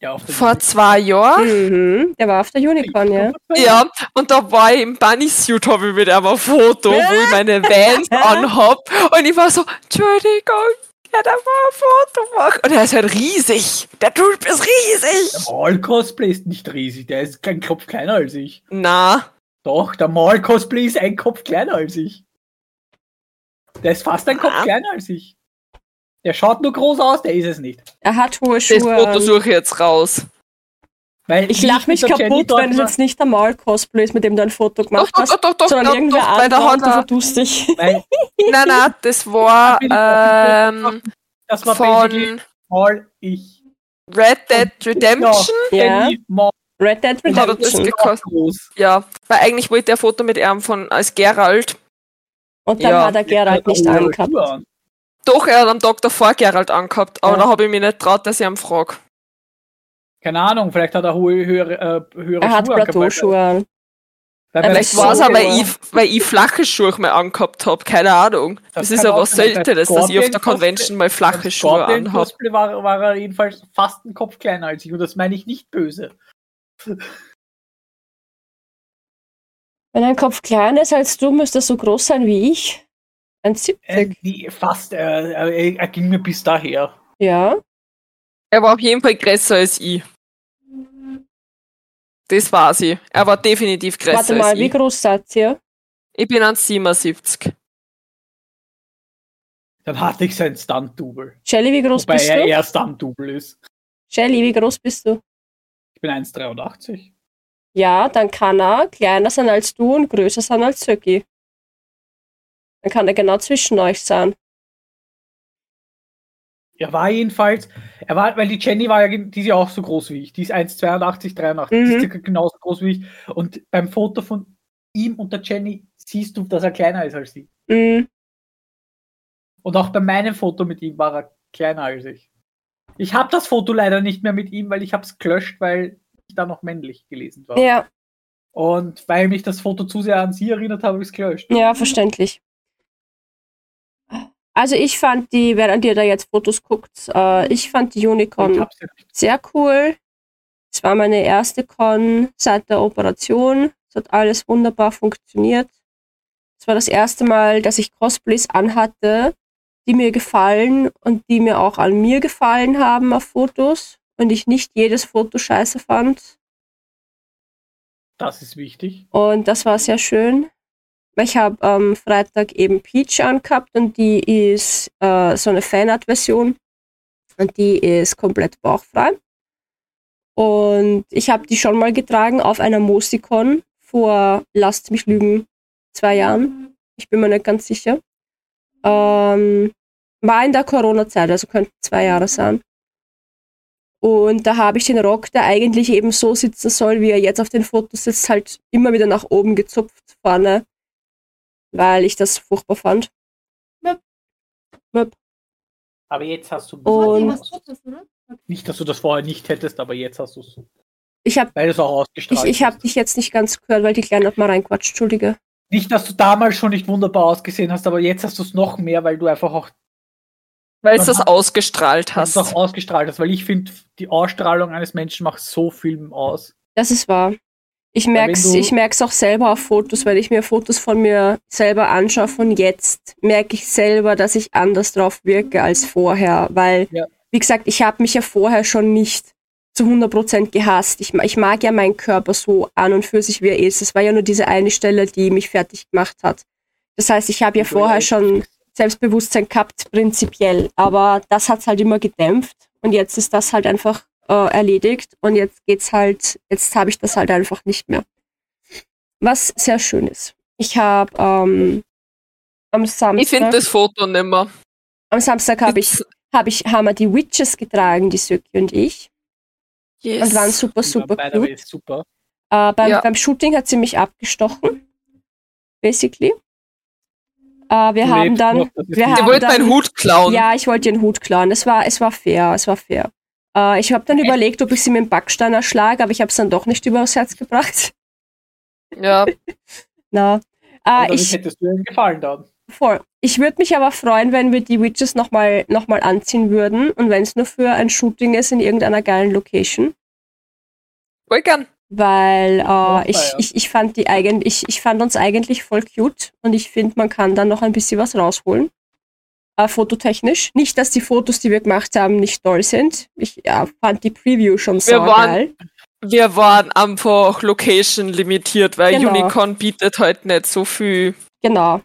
ja, auf der vor zwei Jahren. Mhm. Der war auf der Unicorn, ja. Ja, und da war ich im Bunny-Suit, habe ich mit ihm ein Foto, wo ich meine Vans anhab. Und ich war so, Entschuldigung, ja, da war ein Foto machen. Und er ist halt riesig. Der Typ ist riesig. Der Maul Cosplay ist nicht riesig, der ist kein Kopf kleiner als ich. Na, Doch, der Maul Cosplay ist ein Kopf kleiner als ich. Der ist fast ein Kopf Ah. kleiner als ich. Der schaut nur groß aus, der ist es nicht. Er hat hohe das Schuhe. Foto an. suche ich jetzt raus. Weil Ich wie lach mich kaputt, wenn es jetzt nicht der Maul-Cosplay ist, mit dem du ein Foto gemacht doch, hast, doch, doch, doch, sondern doch, irgendwer doch, bei der Honda. verdust dich. Nein, nein, das war ähm, das war von ich. Red Dead Redemption. Ja. Maul, Red Dead Und hat das Redemption. gekostet? groß. Ja, weil eigentlich wollte er ein Foto mit ihm von als Gerald. Und dann Ja. hat er Gerald Der nicht angehabt. Doch, er hat am Tag davor Gerald angehabt, aber Ja. da habe ich mich nicht traut, dass ich ihn frage. Keine Ahnung, vielleicht hat er hohe, höhere, äh, höhere Er hat Schuhe angehabt, Plateauschuhe an. Vielleicht war es auch, weil ich, flache Schuhe mal angehabt habe, keine Ahnung. Das, Das ist auch was Seltenes, dass ich auf der Convention mal flache Schuhe anhabe. War, war er jedenfalls fast einen Kopf kleiner als ich und das meine ich nicht böse. Wenn ein Kopf kleiner ist als du, müsste er so groß sein wie ich. Ein 70. Äh, die, fast, äh, äh, er ging mir bis daher. Ja. Er war auf jeden Fall größer als ich. Das war sie. Er war definitiv größer Warte mal, als wie ich. groß seid ihr? Ich bin an 77. Dann hatte ich sein Stunt-Double. Shelly, wie groß Wobei bist er du? eher Stunt-Double ist. Shelly, wie groß bist du? Ich bin 1,83. Ja, dann kann er kleiner sein als du und größer sein als Söki. Dann kann er genau zwischen euch sein. Er war jedenfalls, er war, weil die Jenny war ja, die ist ja auch so groß wie ich. Die ist 1,82, 83, die Mhm. ist circa genauso groß wie ich. Und beim Foto von ihm und der Jenny siehst du, dass er kleiner ist als sie. Mhm. Und auch bei meinem Foto mit ihm war er kleiner als ich. Ich habe das Foto leider nicht mehr mit ihm, weil ich habe es gelöscht, weil ich da noch männlich gelesen war. Ja, Und weil mich das Foto zu sehr an sie erinnert habe, habe ich es gelöscht. ja, verständlich. Also ich fand die, während ihr da jetzt Fotos guckt, äh, ich fand die Unicorn sehr cool. Es war meine erste Con seit der Operation. Es hat alles wunderbar funktioniert. Es war das erste Mal, dass ich Cosplays anhatte, die mir gefallen und die mir auch an mir gefallen haben auf Fotos und ich nicht jedes Foto scheiße fand. Das ist wichtig. Und das war sehr schön. Ich habe am Freitag eben Peach angehabt und die ist äh, so eine Fanart-Version und die ist komplett bauchfrei. Und ich habe die schon mal getragen auf einer Mosikon vor, lasst mich lügen, zwei Jahren. Ich bin mir nicht ganz sicher. Ähm, war in der Corona-Zeit, also könnten zwei Jahre sein. Und da habe ich den Rock, der eigentlich eben so sitzen soll, wie er jetzt auf den Fotos sitzt, halt immer wieder nach oben gezupft vorne, weil ich das furchtbar fand. Aber jetzt hast du Und- nicht, dass du das vorher nicht hättest, aber jetzt hast du es. Ich habe Weil du es auch ich, ausgestrahlt ich hab hast. dich jetzt nicht ganz gehört, weil die Kleine hat mal reinquatscht, Entschuldige. Nicht, dass du damals schon nicht wunderbar ausgesehen hast, aber jetzt hast du es noch mehr, weil du einfach auch Weil es das ausgestrahlt hast. hast. auch ausgestrahlt hast. Weil ich finde, die Ausstrahlung eines Menschen macht so viel aus. Das ist wahr. Ich merk's, du- ich merk's auch selber auf Fotos, wenn ich mir Fotos von mir selber anschaue von jetzt, merke ich selber, dass ich anders drauf wirke als vorher, weil, Ja. wie gesagt, ich habe mich ja vorher schon nicht zu 100% gehasst. Ich, ich mag ja meinen Körper so an und für sich, wie er ist. Es war ja nur diese eine Stelle, die mich fertig gemacht hat. Das heißt, ich habe ja vorher schon Selbstbewusstsein gehabt, prinzipiell. Aber das hat's halt immer gedämpft. Und jetzt ist das halt einfach äh, erledigt. Und jetzt geht's halt, jetzt habe ich das halt einfach nicht mehr. Was sehr schön ist. Ich habe ähm, am Samstag, Ich finde das Foto nimmer. am Samstag habe ich, hab ich, haben wir die Witches getragen, die Söki und ich. Yes. Und waren super, super beide gut. super. Äh, beim, Ja. beim Shooting hat sie mich abgestochen. Basically. Äh, wir Du haben dann, wir haben wollt dann- meinen Hut klauen. Ja, ich wollte ihren Hut klauen. Es war, es war fair, es war fair. Äh, ich habe dann überlegt, ob ich sie mit dem Backstein erschlage, aber ich habe es dann doch nicht übers Herz gebracht. Ja. Na. Äh, ich, hättest du ihm gefallen dann? voll. Ich würde mich aber freuen, wenn wir die Witches nochmal noch mal anziehen würden und wenn es nur für ein Shooting ist in irgendeiner geilen Location. Voll gern. Weil äh, ich, ja. ich, ich, fand die eigentlich, ich, ich fand uns eigentlich voll cute und ich finde, man kann dann noch ein bisschen was rausholen. Äh, fototechnisch. Nicht, dass die Fotos, die wir gemacht haben, nicht toll sind. Ich ja, fand die Preview schon so geil. Wir waren einfach Location limitiert, weil Genau. Unicorn bietet halt nicht so viel. Genau.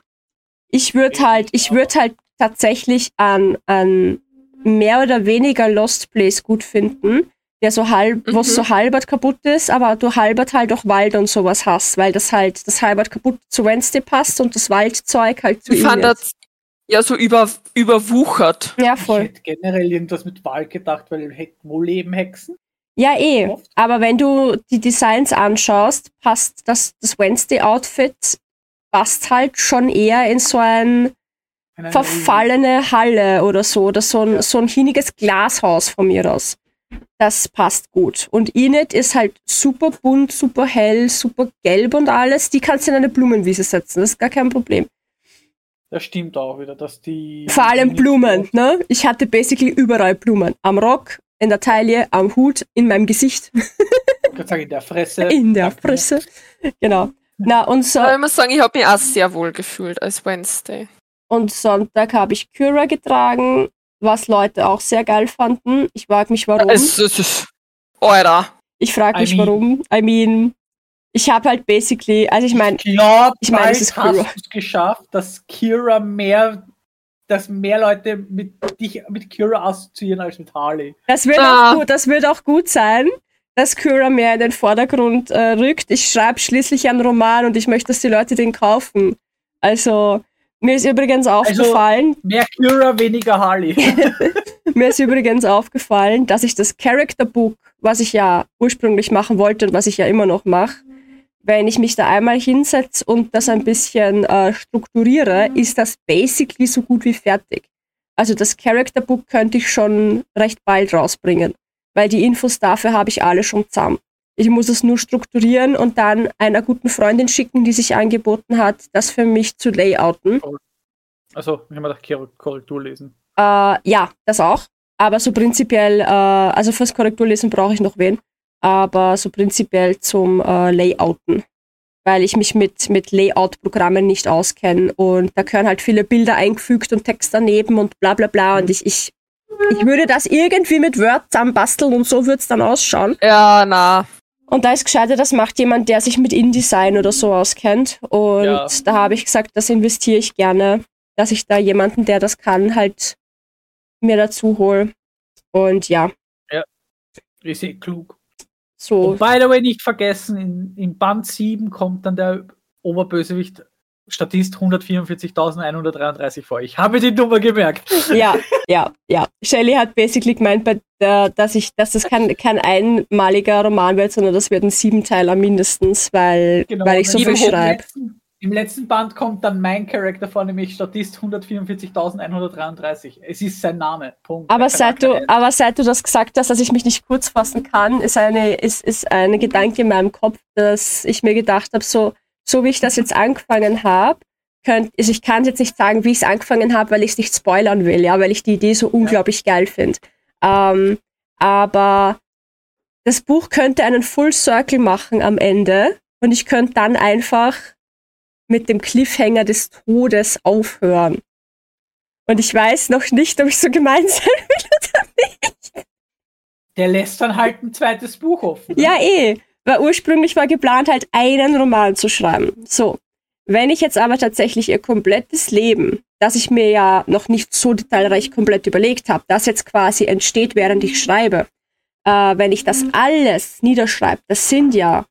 Ich würde halt, ich würde halt tatsächlich an, an mehr oder weniger Lost Place gut finden, der so halb, Mhm. was so halbert kaputt ist, aber du halbert halt auch Wald und sowas hast, weil das halt, das halbert kaputt zu Wednesday passt und das Waldzeug halt zu Ich ihm fand jetzt. das ja so über, überwuchert. Ja, Ich voll. hätte generell irgendwas mit Wald gedacht, weil wo leben Hexen? Ja, eh. Oft. Aber wenn du die Designs anschaust, passt das, das Wednesday-Outfit passt halt schon eher in so ein Eine- verfallene Halle oder so, oder so ein, Ja. so ein hiniges Glashaus von mir aus. Das passt gut. Und Inet ist halt super bunt, super hell, super gelb und alles. Die kannst du in eine Blumenwiese setzen, das ist gar kein Problem. Das stimmt auch wieder, dass die. Vor allem die- Blumen, ne? Ich hatte basically überall Blumen. Am Rock, in der Taille, am Hut, in meinem Gesicht, Ich kann sagen, in der Fresse. in der. Fresse. Genau. Na, und, so, ich muss sagen, ich habe mich auch sehr wohl gefühlt als Wednesday. und Sonntag habe ich Kyra getragen, was Leute auch sehr geil fanden. Ich frage mich, warum. Es, es ist. Alter. Ich frage I mich, mean- warum. I mean, ich habe halt basically, also ich meine, Ich glaube, ich mein, bald es ist hast Kira. es geschafft, dass Kira mehr, dass mehr Leute mit dich mit Kira assoziieren als mit Harley. das wird, Ah. auch gut, das wird auch gut sein, dass Kyra mehr in den Vordergrund äh, rückt. Ich schreibe schließlich einen Roman und ich möchte, dass die Leute den kaufen. Also, Mir ist übrigens Also aufgefallen, Mehr Kira, weniger Harley. Mir ist übrigens aufgefallen, dass ich das Character Book, was ich ja ursprünglich machen wollte und was ich ja immer noch mache, wenn ich mich da einmal hinsetze und das ein bisschen äh, strukturiere, ist das basically so gut wie fertig. Also das Character Book könnte ich schon recht bald rausbringen, weil die Infos dafür habe ich alle schon zusammen. Ich muss es nur strukturieren und dann einer guten Freundin schicken, die sich angeboten hat, das für mich zu layouten. Also, ich habe mal Kor- Korrektur lesen. Äh, ja, das auch. Aber so prinzipiell, äh, also fürs Korrekturlesen brauche ich noch wen. Aber so prinzipiell zum äh, Layouten. Weil ich mich mit, mit Layout-Programmen nicht auskenne. Und da gehören halt viele Bilder eingefügt und Text daneben und bla bla bla. Und ich, ich, ich würde das irgendwie mit Word zusammenbasteln und so würde es dann ausschauen. Ja, na. Und da ist gescheiter, das macht jemand, der sich mit InDesign oder so auskennt. Und Ja. da habe ich gesagt, das investiere ich gerne, dass ich da jemanden, der das kann, halt mir dazu hole. Und ja, Ist eh klug. So. Und by the way, nicht vergessen, in, in Band 7 kommt dann der Oberbösewicht Statist 144.133 vor. Ich habe die Nummer gemerkt. Ja, ja, ja. Shelley hat basically gemeint, dass ich, dass das kein, kein einmaliger Roman wird, sondern das wird ein Siebenteiler mindestens, weil, Genau, weil ich so viel schreibe. letzten- Im letzten Band kommt dann mein Charakter vor, nämlich Statist 144.133. Es ist sein Name. Punkt. Aber seit, du, aber seit du das gesagt hast, dass ich mich nicht kurz fassen kann, ist eine, ist, ist eine Gedanke in meinem Kopf, dass ich mir gedacht habe, so, so wie ich das jetzt angefangen habe, könnt, also ich kann jetzt nicht sagen, wie ich es angefangen habe, weil ich es nicht spoilern will, ja, weil ich die Idee so unglaublich geil finde. Ähm, aber das Buch könnte einen Full Circle machen am Ende und ich könnte dann einfach mit dem Cliffhanger des Todes aufhören. Und ich weiß noch nicht, ob ich so gemein sein Der lässt dann halt ein zweites Buch offen. Ja, eh. Weil ursprünglich war geplant, halt einen Roman zu schreiben. So. Wenn ich jetzt aber tatsächlich ihr komplettes Leben, das ich mir ja noch nicht so detailreich komplett überlegt habe, das jetzt quasi entsteht, während ich schreibe, äh, wenn ich das alles niederschreibe, das sind ja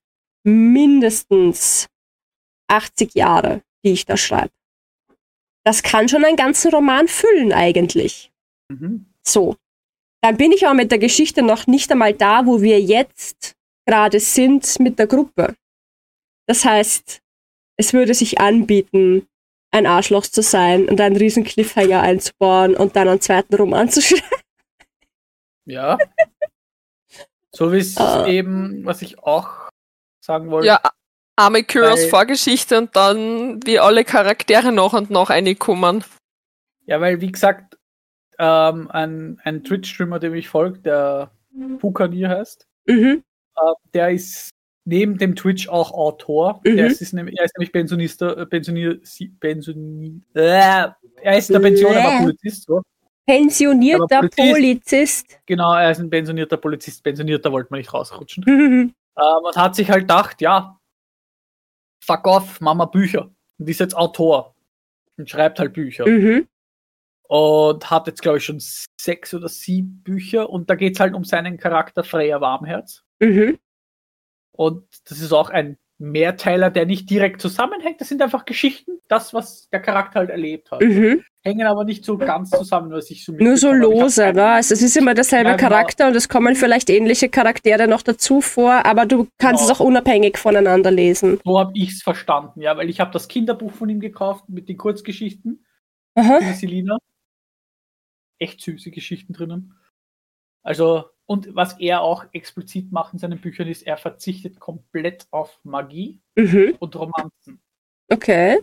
mindestens 80 Jahre, die ich da schreibe. Das kann schon einen ganzen Roman füllen eigentlich. Mhm. So. Dann bin ich aber mit der Geschichte noch nicht einmal da, wo wir jetzt gerade sind mit der Gruppe. Das heißt, es würde sich anbieten, ein Arschloch zu sein und einen riesen Cliffhanger einzubauen und dann einen zweiten Roman zu schreiben. Ja. So wie es Ah. eben, was ich auch sagen wollte. Ja, arme Kyros Vorgeschichte und dann wie alle Charaktere nach und nach reinkommen. Ja, weil wie gesagt, ähm, ein, ein Twitch-Streamer, dem ich folge, der Pukanier heißt, Mhm. äh, der ist neben dem Twitch auch Autor. Mhm. Der ist, ist nämlich, er ist nämlich Pensionista, äh, Pensionier, si- Pensioni, äh, er ist in der Pension, aber. Polizist. So. Pensionierter Polizist- Polizist. Genau, er ist ein pensionierter Polizist. Pensionierter wollte man nicht rausrutschen. Mhm. Ähm, und hat sich halt gedacht, ja, fuck off, Mama Bücher. Und ist jetzt Autor und schreibt halt Bücher. Mhm. Und hat jetzt, glaube ich, schon sechs oder sieben Bücher. Und da geht es halt um seinen Charakter Freya Warmherz. Mhm. Und das ist auch ein Mehrteiler, der nicht direkt zusammenhängt. Das sind einfach Geschichten, das, was der Charakter halt erlebt hat. Mhm. Hängen aber nicht so ganz zusammen, was ich so Nur so lose, ne? Also es ist immer derselbe Ja, genau. Charakter und es kommen vielleicht ähnliche Charaktere noch dazu vor, aber du kannst Genau. es auch unabhängig voneinander lesen. So habe ich es verstanden, ja, weil ich habe das Kinderbuch von ihm gekauft mit den Kurzgeschichten. Aha. Selina. Echt süße Geschichten drinnen. Also, und was er auch explizit macht in seinen Büchern ist, er verzichtet komplett auf Magie Mhm. und Romanzen. Okay,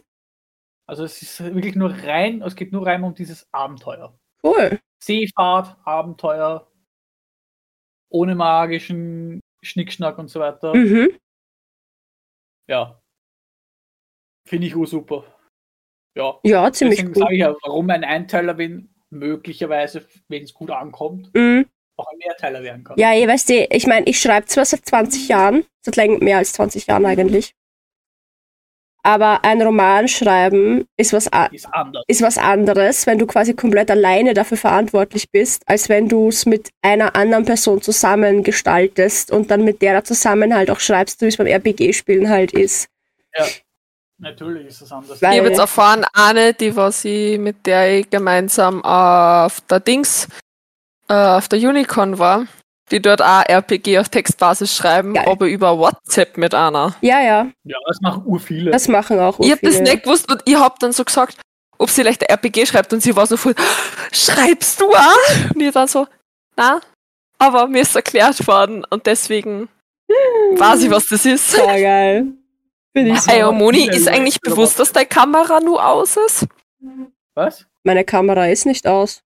Also es ist wirklich nur rein, es geht nur rein um dieses Abenteuer. cool. Seefahrt, Abenteuer, ohne magischen Schnickschnack und so weiter. Mhm. Ja. Finde ich auch super. Ja. Ja, ziemlich Deswegen cool. sage ich ja, warum ein Einteiler, wenn möglicherweise, wenn es gut ankommt, Mhm. Auch ein Mehrteiler werden kann. Ja, ihr weißt, eh, ich meine, ich schreibe zwar seit 20 Jahren, seit länger, mehr als 20 Jahren eigentlich, aber ein Roman schreiben ist was, Ist ist was anderes, wenn du quasi komplett alleine dafür verantwortlich bist, als wenn du es mit einer anderen Person zusammen gestaltest und dann mit der zusammen halt auch schreibst, so wie es beim RPG-Spielen halt ist. Ja. Natürlich ist es anders. Weil- Ich habe jetzt erfahren, eine, die war sie, mit der ich gemeinsam auf der Dings, äh, auf der Unicorn war, die dort auch RPG auf Textbasis schreiben, Geil. aber über WhatsApp mit einer. Ja, ja, ja, das machen ur viele. das machen auch Ich hab das nicht gewusst und ich hab dann so gesagt, ob sie vielleicht ein RPG schreibt und sie war so voll, schreibst du auch? Und ich dann so, na, aber mir ist erklärt worden und deswegen weiß ich, was das ist. Sehr geil. Finde ich Hey, aber Moni, ist eigentlich bewusst, dass deine Kamera nur aus ist? Was? Meine Kamera ist nicht aus.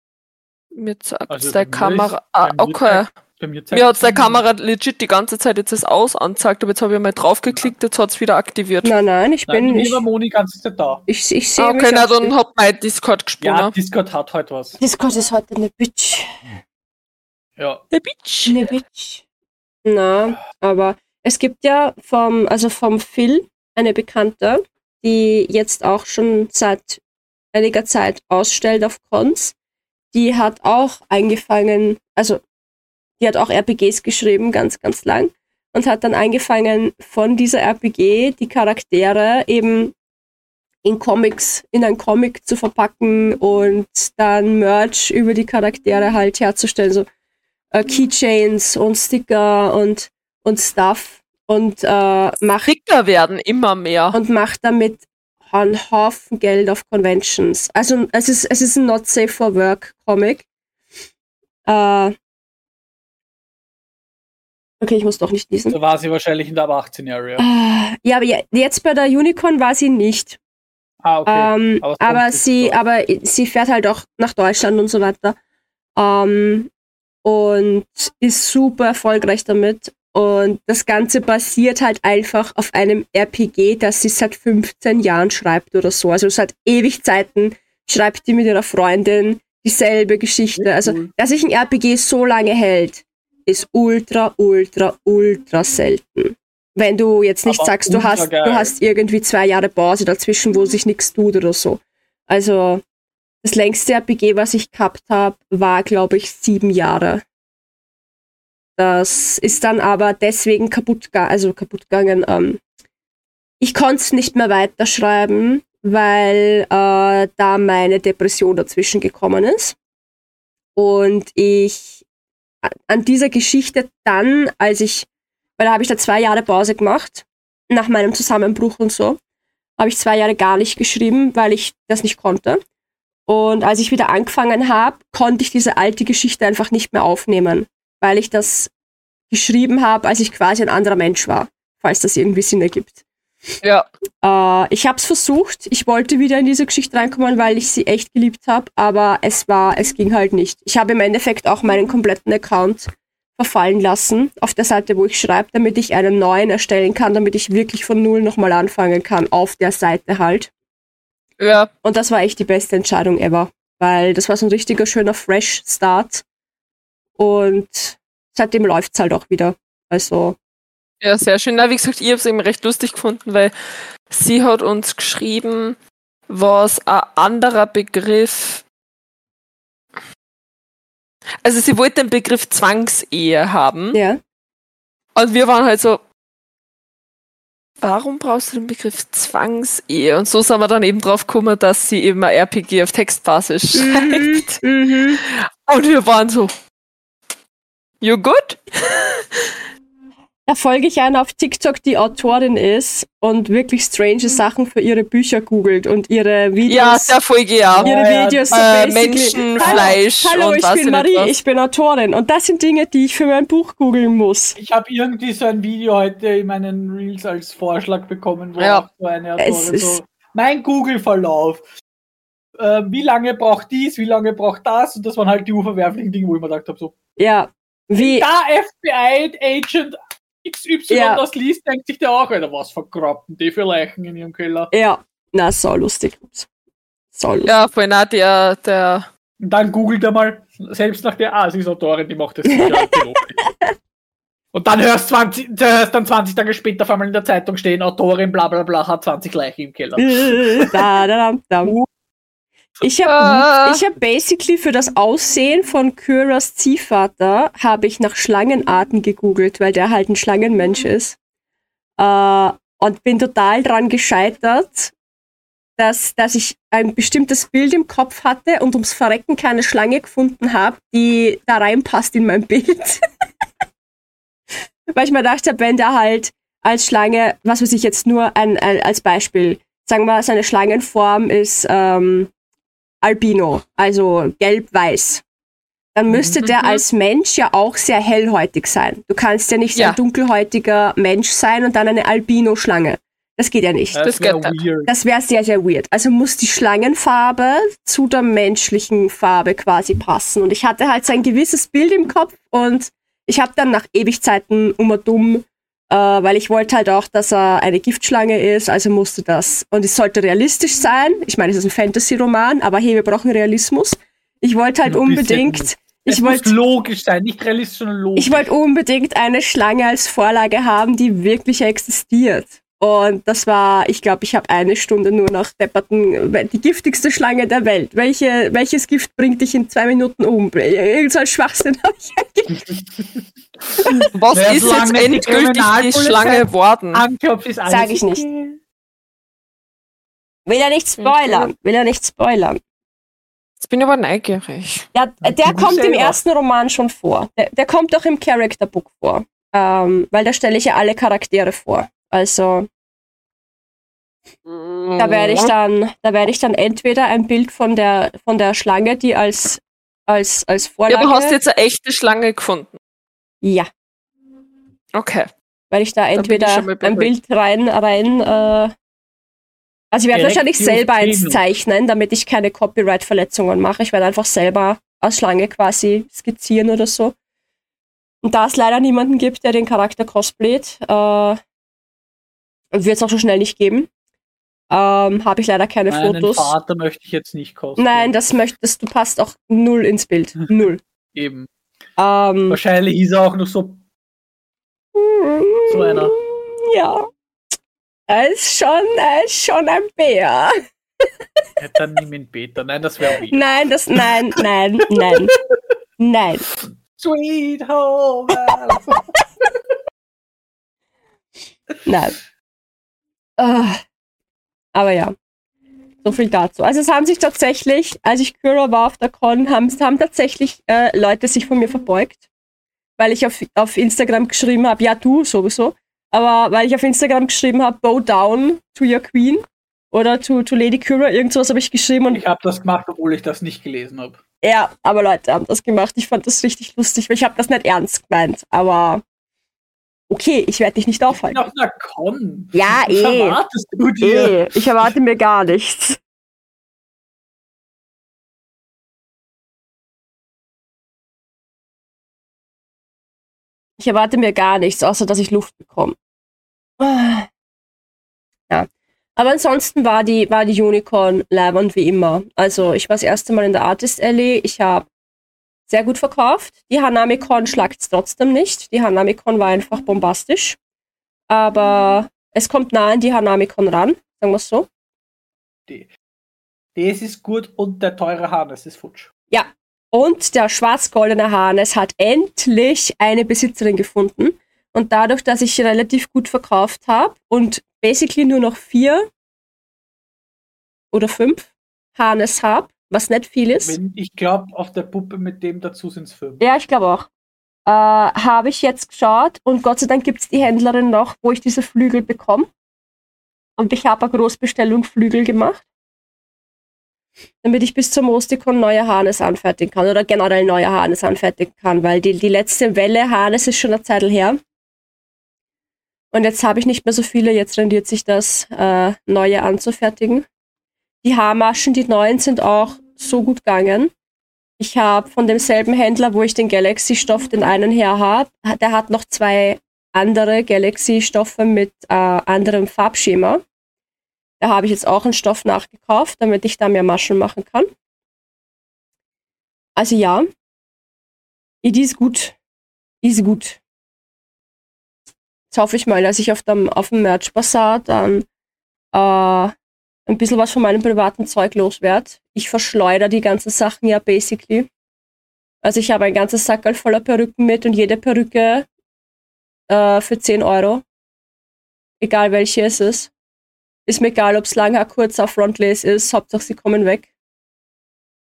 Mir zeigt Also ist- Kamera. Ah, okay. Bei mir Mir hat es- Kamera legit die ganze Zeit jetzt das aus anzeigt, aber jetzt habe ich mal draufgeklickt, jetzt hat es wieder aktiviert. Nein, nein, ich Nein, bin. mir Ich, war Moni ganz Zeit da. ich, ich sehe Ah, okay, na auf dann hat mein Discord gesprungen. Ja, Discord hat heute was. Discord ist heute eine Bitch. Ja. Der Bitch. Eine Bitch. Na, aber es gibt ja vom, also vom Phil eine Bekannte, die jetzt auch schon seit einiger Zeit ausstellt auf Cons. Die hat auch angefangen, also die hat auch RPGs geschrieben, ganz, ganz lang. Und hat dann angefangen, von dieser RPG die Charaktere eben in Comics, in ein Comic zu verpacken und dann Merch über die Charaktere halt herzustellen. So äh, Keychains und Sticker und, und Stuff und äh, macht Dicker werden immer mehr. und macht damit einen Haufen Geld auf Conventions. Also es ist, es ist ein Not Safe for Work Comic. Äh, okay, ich muss doch nicht lesen. So war sie wahrscheinlich in der ab 18 Area. Ah, Ja, aber je- jetzt bei der Unicorn war sie nicht. Ah, okay. Ähm, Aber aber sie, so. aber sie fährt halt auch nach Deutschland und so weiter. Ähm, und ist super erfolgreich damit. Und das Ganze basiert halt einfach auf einem RPG, das sie seit 15 Jahren schreibt oder so. Also seit ewig Zeiten schreibt die mit ihrer Freundin dieselbe Geschichte. Also, dass sich ein RPG so lange hält, ist ultra, ultra, ultra selten. Wenn du jetzt nicht Aber sagst, du hast, geil. du hast irgendwie zwei Jahre Pause dazwischen, wo sich nichts tut oder so. Also das längste RPG, was ich gehabt habe, war, glaube ich, sieben Jahre. Das ist dann aber deswegen kaputt, also kaputt gegangen. Ähm, ich konnte es nicht mehr weiterschreiben, weil äh, da meine Depression dazwischen gekommen ist. Und ich an dieser Geschichte dann, als ich, weil da habe ich da zwei Jahre Pause gemacht, nach meinem Zusammenbruch und so, habe ich zwei Jahre gar nicht geschrieben, weil ich das nicht konnte. Und als ich wieder angefangen habe, konnte ich diese alte Geschichte einfach nicht mehr aufnehmen, weil ich das geschrieben habe, als ich quasi ein anderer Mensch war, falls das irgendwie Sinn ergibt. Ja. Äh, ich habe es versucht. Ich wollte wieder in diese Geschichte reinkommen, weil ich sie echt geliebt habe, aber es war, es ging halt nicht. Ich habe im Endeffekt auch meinen kompletten Account verfallen lassen auf der Seite, wo ich schreibe, damit ich einen neuen erstellen kann, damit ich wirklich von null nochmal anfangen kann auf der Seite halt. Ja. Und das war echt die beste Entscheidung ever, weil das war so ein richtiger schöner Fresh Start und seitdem läuft's halt auch wieder. Also Ja, sehr schön. Na, wie gesagt, ich habe es eben recht lustig gefunden, weil sie hat uns geschrieben, was ein anderer Begriff. Also sie wollte den Begriff Zwangsehe haben. ja, Und wir waren halt so, warum brauchst du den Begriff Zwangsehe? Und so sind wir dann eben drauf gekommen, dass sie eben ein RPG auf Textbasis schreibt. mhm. Und wir waren so, you good? Da folge ich einer auf TikTok, die Autorin ist und wirklich strange Sachen für ihre Bücher googelt und ihre Ja, Videos. der Folge ja. ihre Ja, ja, Videos so äh, Menschenfleisch Hallo, hallo und ich was bin Marie, ich bin Autorin und das sind Dinge, die ich für mein Buch googeln muss. Ich habe irgendwie so ein Video heute in meinen Reels als Vorschlag bekommen, wo Ja. auch so eine Es Autorin ist- so, mein Google-Verlauf. Äh, wie lange braucht dies, wie lange braucht das? Und das waren halt die unverwerflichen Dinge, wo ich mir gedacht habe, so, Ja, wie, da FBI-Agent XY Ja. das liest, denkt sich der auch, Alter, was vergraben die für Leichen in ihrem Keller? ja, na, sau lustig. Sau lustig. Ja, vorhin auch der, der, Und dann googelt er mal, selbst nach der, ah, sie ist Autorin, die macht das sicher. Und dann hörst, 20, du hörst dann 20 Tage später auf einmal in der Zeitung stehen, Autorin bla bla bla hat 20 Leichen im Keller. da, da, da, da. Ich habe Ah. ich hab basically für das Aussehen von Kyras Ziehvater habe ich nach Schlangenarten gegoogelt, weil der halt ein Schlangenmensch ist. Äh, und bin total dran gescheitert, dass, dass ich ein bestimmtes Bild im Kopf hatte und ums Verrecken keine Schlange gefunden habe, die da reinpasst in mein Bild. Weil ich mir dachte, wenn der halt als Schlange, was weiß ich jetzt nur ein, ein, als Beispiel, sagen wir, seine Schlangenform ist ähm, Albino, also gelb-weiß. Dann müsste der Mhm. als Mensch ja auch sehr hellhäutig sein. Du kannst ja nicht so Ja. ein dunkelhäutiger Mensch sein und dann eine Albino-Schlange. Das geht ja nicht. Das wär. Das wäre sehr, sehr weird. Also muss die Schlangenfarbe zu der menschlichen Farbe quasi passen. Und ich hatte halt so ein gewisses Bild im Kopf und ich habe dann nach Ewigkeiten um und dumm, äh, weil ich wollte halt auch, dass er eine Giftschlange ist, also musste das. Und es sollte realistisch sein. Ich meine, es ist ein Fantasy-Roman, aber hey, wir brauchen Realismus. Ich wollte halt unbedingt, Es ich wollte logisch sein, nicht realistisch, sondern logisch. ich wollte unbedingt eine Schlange als Vorlage haben, die wirklich existiert. Und das war, ich glaube, ich habe eine Stunde nur nach depperten, die giftigste Schlange der Welt. Welche, welches Gift bringt dich in zwei Minuten um? Irgend so ein Schwachsinn habe ich eingegeben. Was Naja, ist jetzt endgültig die Schlange geworden? Anklopft ist alles Sag ich nicht. Will er nicht spoilern? Will er nicht spoilern? Jetzt bin ich aber neugierig. Ja, der du kommt im selber. ersten Roman schon vor. Der, der kommt auch im Character Book vor. Ähm, weil da stelle ich ja alle Charaktere vor. Also, Da werde ich dann, da werde ich dann entweder ein Bild von der, von der Schlange, die als, als, als Ja, Vorlage. aber hast du jetzt eine echte Schlange gefunden? Ja, Okay. weil ich da ich entweder schon mal ein. Bild rein, rein, äh, also ich werde Direkt wahrscheinlich selber eins zeichnen, damit ich keine Copyright-Verletzungen mache. Ich werde einfach selber als Schlange quasi skizzieren oder so. Und da es leider niemanden gibt, der den Charakter cosplayt, äh, wird es auch so schnell nicht geben, ähm, habe ich leider keine Meinen Fotos. Vater möchte ich jetzt nicht kosten. Nein, das möchtest du passt auch null ins Bild. Null. Eben. Ähm, Wahrscheinlich ist er auch noch so, so einer. Ja. Er ist schon, er ist schon ein Bär. Ja, dann nimm ihn Peter. Nein, das wäre weird. Nein, das, nein, nein, nein. Nein. Sweet Home. Nein. Ah. aber ja. So viel dazu. Also es haben sich tatsächlich, als ich Cura war auf der Con, haben, haben tatsächlich äh, Leute sich von mir verbeugt, weil ich auf, auf Instagram geschrieben habe, ja du sowieso, aber weil ich auf Instagram geschrieben habe, bow down to your queen oder to, to Lady Cura, irgend sowas habe ich geschrieben und Ich habe das gemacht, obwohl ich das nicht gelesen habe. Ja, aber Leute haben das gemacht. Ich fand das richtig lustig, weil ich habe das nicht ernst gemeint. Aber okay, ich werde dich nicht aufhalten. Nach einer Con. Ja, eh. erwartest du dir? Eh, ich erwarte mir gar nichts. Ich erwarte mir gar nichts, außer dass ich Luft bekomme. Ah. Ja. Aber ansonsten war die, war die Unicorn leibend wie immer. Also ich war das erste Mal in der Artist Alley. Ich habe sehr gut verkauft. Die Hanami-Con schlagt es trotzdem nicht. Die Hanami-Con war einfach bombastisch. Aber es kommt nah an die Hanami-Con ran, sagen wir es so. Das ist gut und der teure Hannes ist futsch. Und der schwarz-goldene Harnes hat endlich eine Besitzerin gefunden. Und dadurch, dass ich relativ gut verkauft habe und basically nur noch vier oder fünf Harnes habe, was nicht viel ist. Ich glaube, auf der Puppe mit dem dazu sind es fünf. Ja, ich glaube auch. Äh, habe ich jetzt geschaut und Gott sei Dank gibt es die Händlerin noch, wo ich diese Flügel bekomme. Und ich habe eine Großbestellung Flügel gemacht. Damit ich bis zum Rustikon neue Harnes anfertigen kann oder generell neue Harnes anfertigen kann, weil die, die letzte Welle Harnes ist schon eine Zeit her. Und jetzt habe ich nicht mehr so viele, jetzt rendiert sich das, äh, neue anzufertigen. Die Haarmaschen, die neuen, sind auch so gut gegangen. Ich habe von demselben Händler, wo ich den Galaxy-Stoff, den einen her habe, der hat noch zwei andere Galaxy-Stoffe mit äh, anderem Farbschema. Da habe ich jetzt auch einen Stoff nachgekauft, damit ich da mehr Maschen machen kann. Also ja, it is gut. Is gut. Jetzt hoffe ich mal, dass ich auf dem, auf dem Merch Bazaar dann äh, ein bisschen was von meinem privaten Zeug loswerde. Ich verschleudere die ganzen Sachen ja basically. Also ich habe ein ganzes Sackerl voller Perücken mit und jede Perücke äh, für 10 Euro. Egal welche es ist. Ist mir egal, ob es langer, kurzer Frontlace ist. Hauptsache sie kommen weg.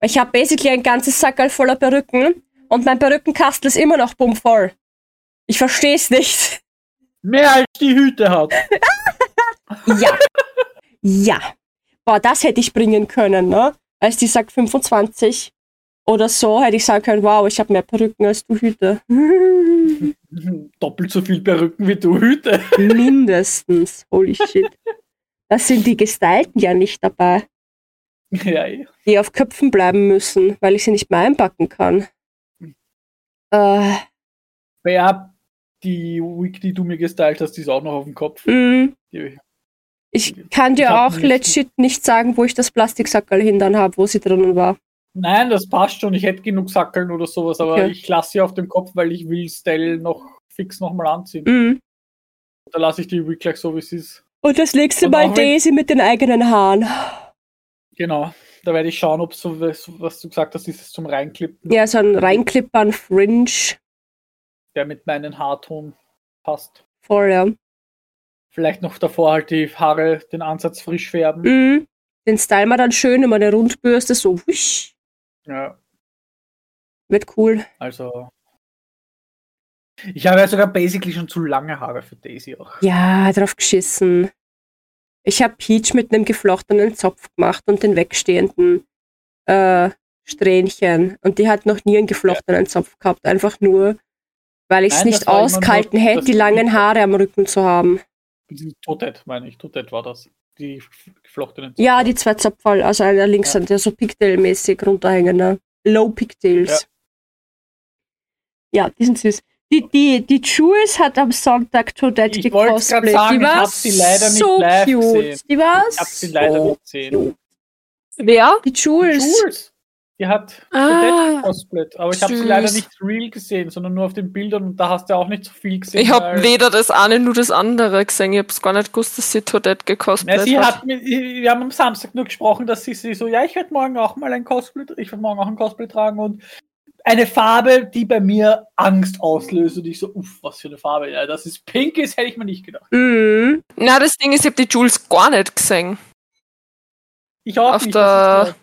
Ich habe basically ein ganzes Sackerl voller Perücken und mein Perückenkastel ist immer noch bummvoll. Ich versteh's nicht. Mehr als die Hüte hat. Ja. ja. Boah, das hätte ich bringen können, ne? Als die sagt 25 oder so, hätte ich sagen können, wow, ich habe mehr Perücken als du Hüte. Doppelt so viel Perücken wie du Hüte. Mindestens. Holy shit. Das sind die Gestylten ja nicht dabei, Ja, eh. die auf Köpfen bleiben müssen, weil ich sie nicht mehr einpacken kann. Äh, ja, die Wig, die du mir gestylt hast, die ist auch noch auf dem Kopf. mh, Die, ich kann dir Ich auch legit nicht sagen, wo ich das Plastiksackerl hindern habe, wo sie drinnen war. nein, das passt schon. Ich hätte genug Sackeln oder sowas, aber Okay. ich lasse sie auf dem Kopf, weil ich will Stell noch fix nochmal anziehen. Mhm. Da lasse ich die Wig gleich so, wie sie ist. Und das nächste Und Mal Daisy mit den eigenen Haaren. Genau. Da werde ich schauen, ob so, was was du gesagt hast, ist es zum Reinklippen, Ja, so ein Reinklippern, Fringe. der mit meinen Haarton passt. Voll, ja. Vielleicht noch davor halt die Haare, den Ansatz frisch färben. Mhm. Den Style mal dann schön immer eine Rundbürste, so wusch. Ja, Wird cool. also. Ich habe ja sogar basically schon zu lange Haare für Daisy auch. Ja, drauf geschissen. Ich habe Peach mit einem geflochtenen Zopf gemacht und den wegstehenden äh, Strähnchen. Und die hat noch nie einen geflochtenen Zopf gehabt. Einfach nur, weil ich es nicht ausgehalten hätte, die langen Haare am Rücken zu haben. Die Totet, meine ich. Totet war das. Die geflochtenen. Ja, die zwei Zopferl, also einer links Ja. und der so Pigtail-mäßig runterhängender. Low Pigtails. Ja. die sind süß. Die, die, die Jules hat am Sonntag Toadette sagen, Die ich war hab sie leider nicht so live cute. gesehen. Die war Ich habe sie leider so nicht gesehen. Wer? Die Jules. Jules! Die hat Ah. Toadette aber ich habe sie leider nicht real gesehen, sondern nur auf den Bildern und da hast du auch nicht so viel gesehen. Ich habe weder das eine noch das andere gesehen. Ich hab's gar nicht gewusst, dass sie gecosplayt sie hat. hat mit, wir haben am Samstag nur gesprochen, dass sie, sie so, ja, ich werde morgen auch mal ein Cosplay, ich werde morgen auch ein Cosplay tragen und eine Farbe, die bei mir Angst auslöst und ich so, uff, was für eine Farbe, ja, dass es pink ist, hätte ich mir nicht gedacht. Mhm. Na, das Ding ist, ich hab die Jules gar nicht gesehen. Ich auch Auf nicht. der-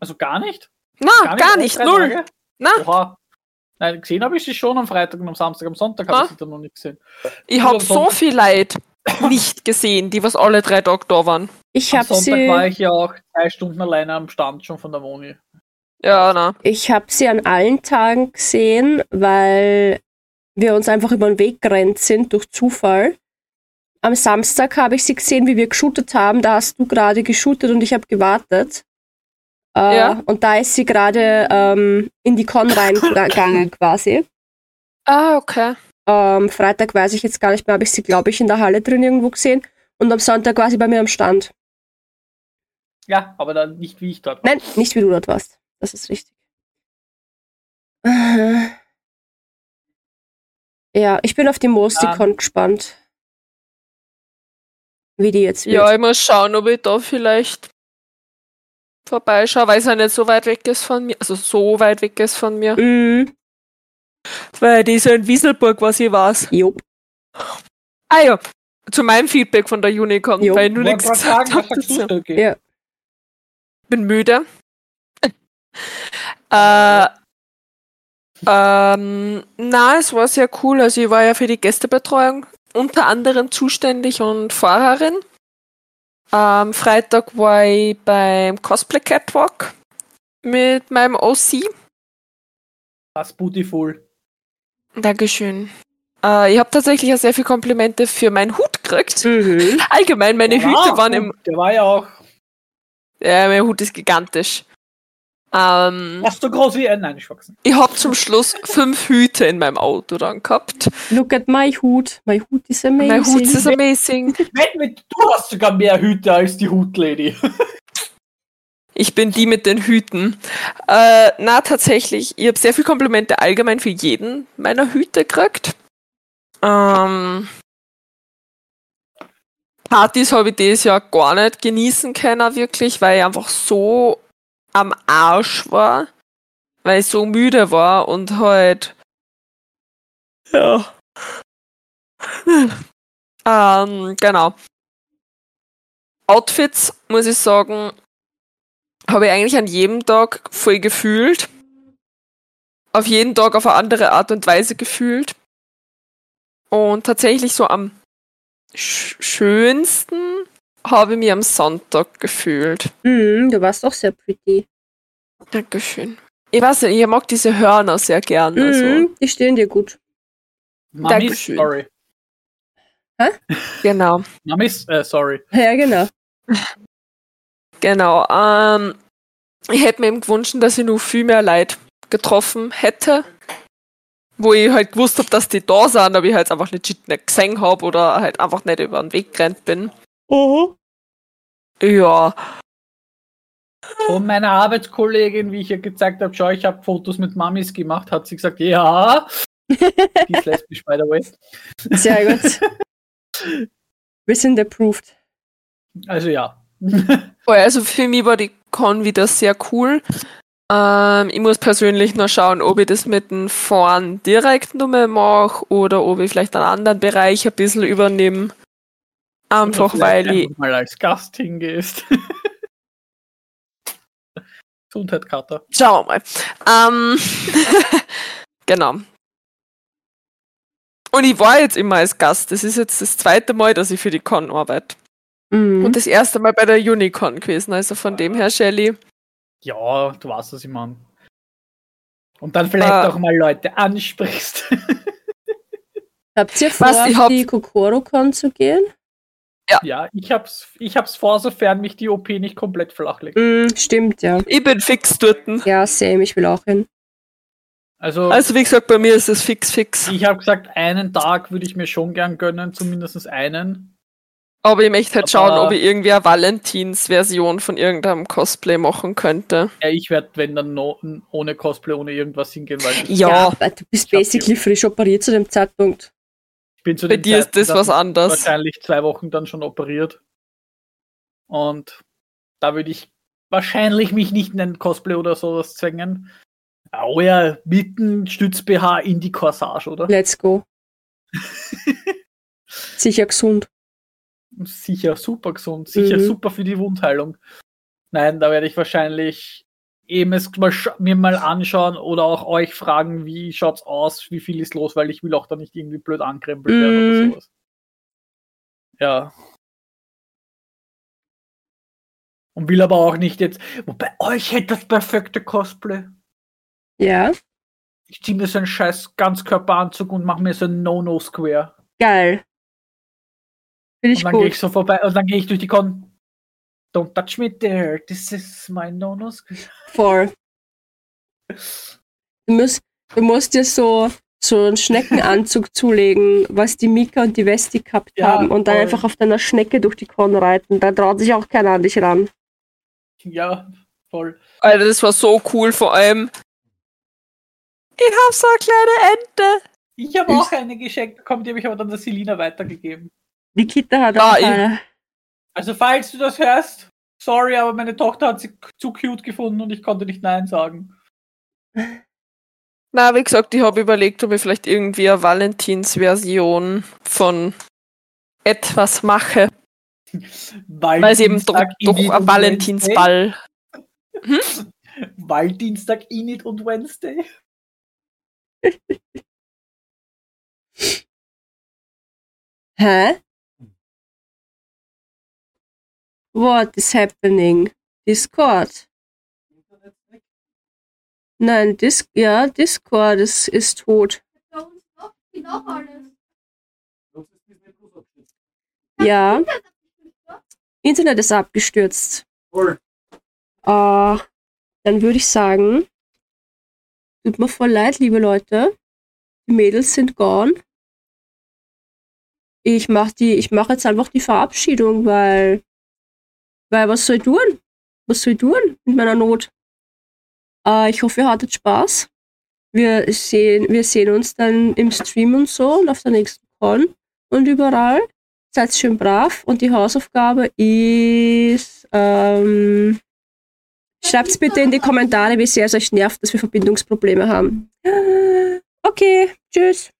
also gar nicht? Na, gar nicht, drei null. Tage? Na, Oha. Nein, gesehen habe ich sie schon am Freitag und am Samstag. Am Sonntag habe ich sie dann noch nicht gesehen. ich Nur hab am so viel Leid nicht gesehen, die was alle drei Tage da waren. Ich Am habe Sonntag war sie, ich ja auch zwei Stunden alleine am Stand schon von der Moni. Ja, na. ich habe sie an allen Tagen gesehen, weil wir uns einfach über den Weg gerannt sind durch Zufall. Am Samstag habe ich sie gesehen, wie wir geshootet haben. Da hast du gerade geshootet und ich habe gewartet. Äh, Ja. Und da ist sie gerade ähm, in die Con reingegangen quasi. Ah, okay. Ähm, Freitag weiß ich jetzt gar nicht mehr, habe ich sie, glaube ich, in der Halle drin irgendwo gesehen. Und am Sonntag war sie bei mir am Stand. Ja, aber dann nicht wie ich dort war. Nein, nicht wie du dort warst. Das ist richtig. Äh. Ja, ich bin auf die Mosticon gespannt. Wie die jetzt wird. Ja, ich muss schauen, ob ich da vielleicht vorbeischaue, weil es ja nicht so weit weg ist von mir. Also so weit weg ist von mir. Mhm. Weil die ist ja in Wieselburg, was ich weiß. Jupp. Ah ja, zu meinem Feedback von der Unicon, Jo. weil ich nur nichts gesagt habe? Ja. bin müde. äh, ähm, na, es war sehr cool. Also ich war ja für die Gästebetreuung unter anderem zuständig und Fahrerin. Am Freitag war ich beim Cosplay Catwalk mit meinem OC. Das beautiful. Dankeschön. Äh, ich habe tatsächlich auch sehr viele Komplimente für meinen Hut gekriegt. Mhm. Allgemein, meine war Hüte waren im. Der war ja auch Ja, mein Hut ist gigantisch. Ähm, fast so groß wie ein. Nein, ich wachsen. ich habe zum Schluss fünf Hüte in meinem Auto dann gehabt. Look at my Hut. My Hut is amazing. Mein Hut ist amazing. Du hast sogar mehr Hüte als die Hutlady. Ich bin die mit den Hüten. Äh, na, tatsächlich, ich habe sehr viele Komplimente allgemein für jeden meiner Hüte gekriegt. Ähm, Partys habe ich dieses Jahr gar nicht genießen können, wirklich, weil ich einfach so am Arsch war, weil ich so müde war und halt ja Ähm, genau. Outfits, muss ich sagen, habe ich eigentlich an jedem Tag voll gefühlt. Auf jeden Tag auf eine andere Art und Weise gefühlt. Und tatsächlich so am sch schönsten habe ich mich am Sonntag gefühlt. Mhm, du warst doch sehr pretty. Dankeschön. Ich weiß nicht, ich mag diese Hörner sehr gerne. Also. Mhm, die stehen dir gut. Mamis, Dankeschön. sorry. Genau. Mamis, äh, sorry. Ja, genau. Genau. Ähm, ich hätte mir eben gewünscht, dass ich noch viel mehr Leute getroffen hätte. Wo ich halt gewusst habe, dass die da sind, aber ich halt einfach legit nicht gesehen habe oder halt einfach nicht über den Weg gerannt bin. Mhm. Ja. Von meiner Arbeitskollegin, wie ich ihr gezeigt habe, schau, ich habe Fotos mit Mamis gemacht, hat sie gesagt, ja. Die ist lesbisch, by the way. Sehr gut. Wir sind approved. Also ja. Oh ja, Also für mich war die Con wieder sehr cool. Ähm, ich muss persönlich noch schauen, ob ich das mit dem Fahren direkt nur mache oder ob ich vielleicht einen anderen Bereich ein bisschen übernehme. Einfach weil ich. mal als Gast hingehst. Gesundheit, Kater. Schauen wir mal. Ähm, genau. Und ich war jetzt immer als Gast. Das ist jetzt das zweite Mal, dass ich für die Con arbeite. Mhm. Und das erste Mal bei der Unicon gewesen. Also von dem her, Shelly. Ja, du weißt, was ich meine. Und dann vielleicht Ah. auch mal Leute ansprichst. Habt ihr vor, Was, ich auf hab- die Kokoro-Con zu gehen? Ja, ich hab's, ich hab's vor, sofern mich die OP nicht komplett flach legt. Mhm, stimmt, ja. Ich bin fix dort. Ja, same, ich will auch hin. Also, Also wie gesagt, bei mir ist es fix, fix. ich habe gesagt, einen Tag würde ich mir schon gern gönnen, zumindest einen. Aber ich möchte halt Aber- schauen, ob ich irgendwie eine Valentins-Version von irgendeinem Cosplay machen könnte. Ja, ich werde, wenn dann no, ohne Cosplay, ohne irgendwas hingehen, weil Ja, weil du bist basically frisch operiert zu dem Zeitpunkt. Ich bin zu bei dir ist das was dann anderes. wahrscheinlich zwei Wochen dann schon operiert. Und da würde ich wahrscheinlich mich nicht in ein Cosplay oder sowas zwängen. Oh ja, mitten Stütz-BH in die Corsage, oder? Let's go. Sicher gesund. Sicher super gesund, sicher Mhm. super für die Wundheilung. Nein, da werde ich wahrscheinlich eben es mal mir mal anschauen oder auch euch fragen, wie schaut's aus, wie viel ist los, weil ich will auch da nicht irgendwie blöd ankrempelt werden Mhm. oder sowas. Ja. Und will aber auch nicht jetzt, wobei euch hätte das perfekte Cosplay. Ja, Ich ziehe mir so einen scheiß Ganzkörperanzug und mache mir so ein No-No-Square. geil. Und ich dann gehe ich so vorbei und dann gehe ich durch die Con. Don't touch me there. This is my No-No-Square. Voll. Du musst, du musst dir so, so einen Schneckenanzug zulegen, was die Mika und die Westi gehabt Ja, haben und dann voll. einfach auf deiner Schnecke durch die Con reiten. Da traut sich auch keiner an dich ran. Ja, voll. Alter, das war so cool, vor allem. Ich hab so eine kleine Ente. Ich habe auch eine geschenkt bekommen, die habe ich aber dann der Selina weitergegeben. Die Kita hat Ja, auch ich- eine. Also falls du das hörst, sorry, aber meine Tochter hat sie zu cute gefunden und ich konnte nicht Nein sagen. Na, wie gesagt, ich habe überlegt, ob ich vielleicht irgendwie eine Valentins-Version von etwas mache. Weil, Weil es eben doch, doch ein Valentinsball. Wednesday- Weil Dienstag Init und Wednesday. Hä? What is happening? Discord. Nein, Dis ja, Discord ist, ist tot. Ja. Internet ist abgestürzt. Äh, dann würde ich sagen, tut mir voll leid, liebe Leute. Die Mädels sind gone. Ich mach die, ich mache jetzt einfach die Verabschiedung, weil, weil was soll ich tun? Was soll ich tun mit meiner Not? Äh, ich hoffe, ihr hattet Spaß. Wir sehen, wir sehen uns dann im Stream und so und auf der nächsten Con und überall. Seid schön brav und die Hausaufgabe ist, ähm, schreibt's bitte in die Kommentare, wie sehr es euch nervt, dass wir Verbindungsprobleme haben. Okay, tschüss.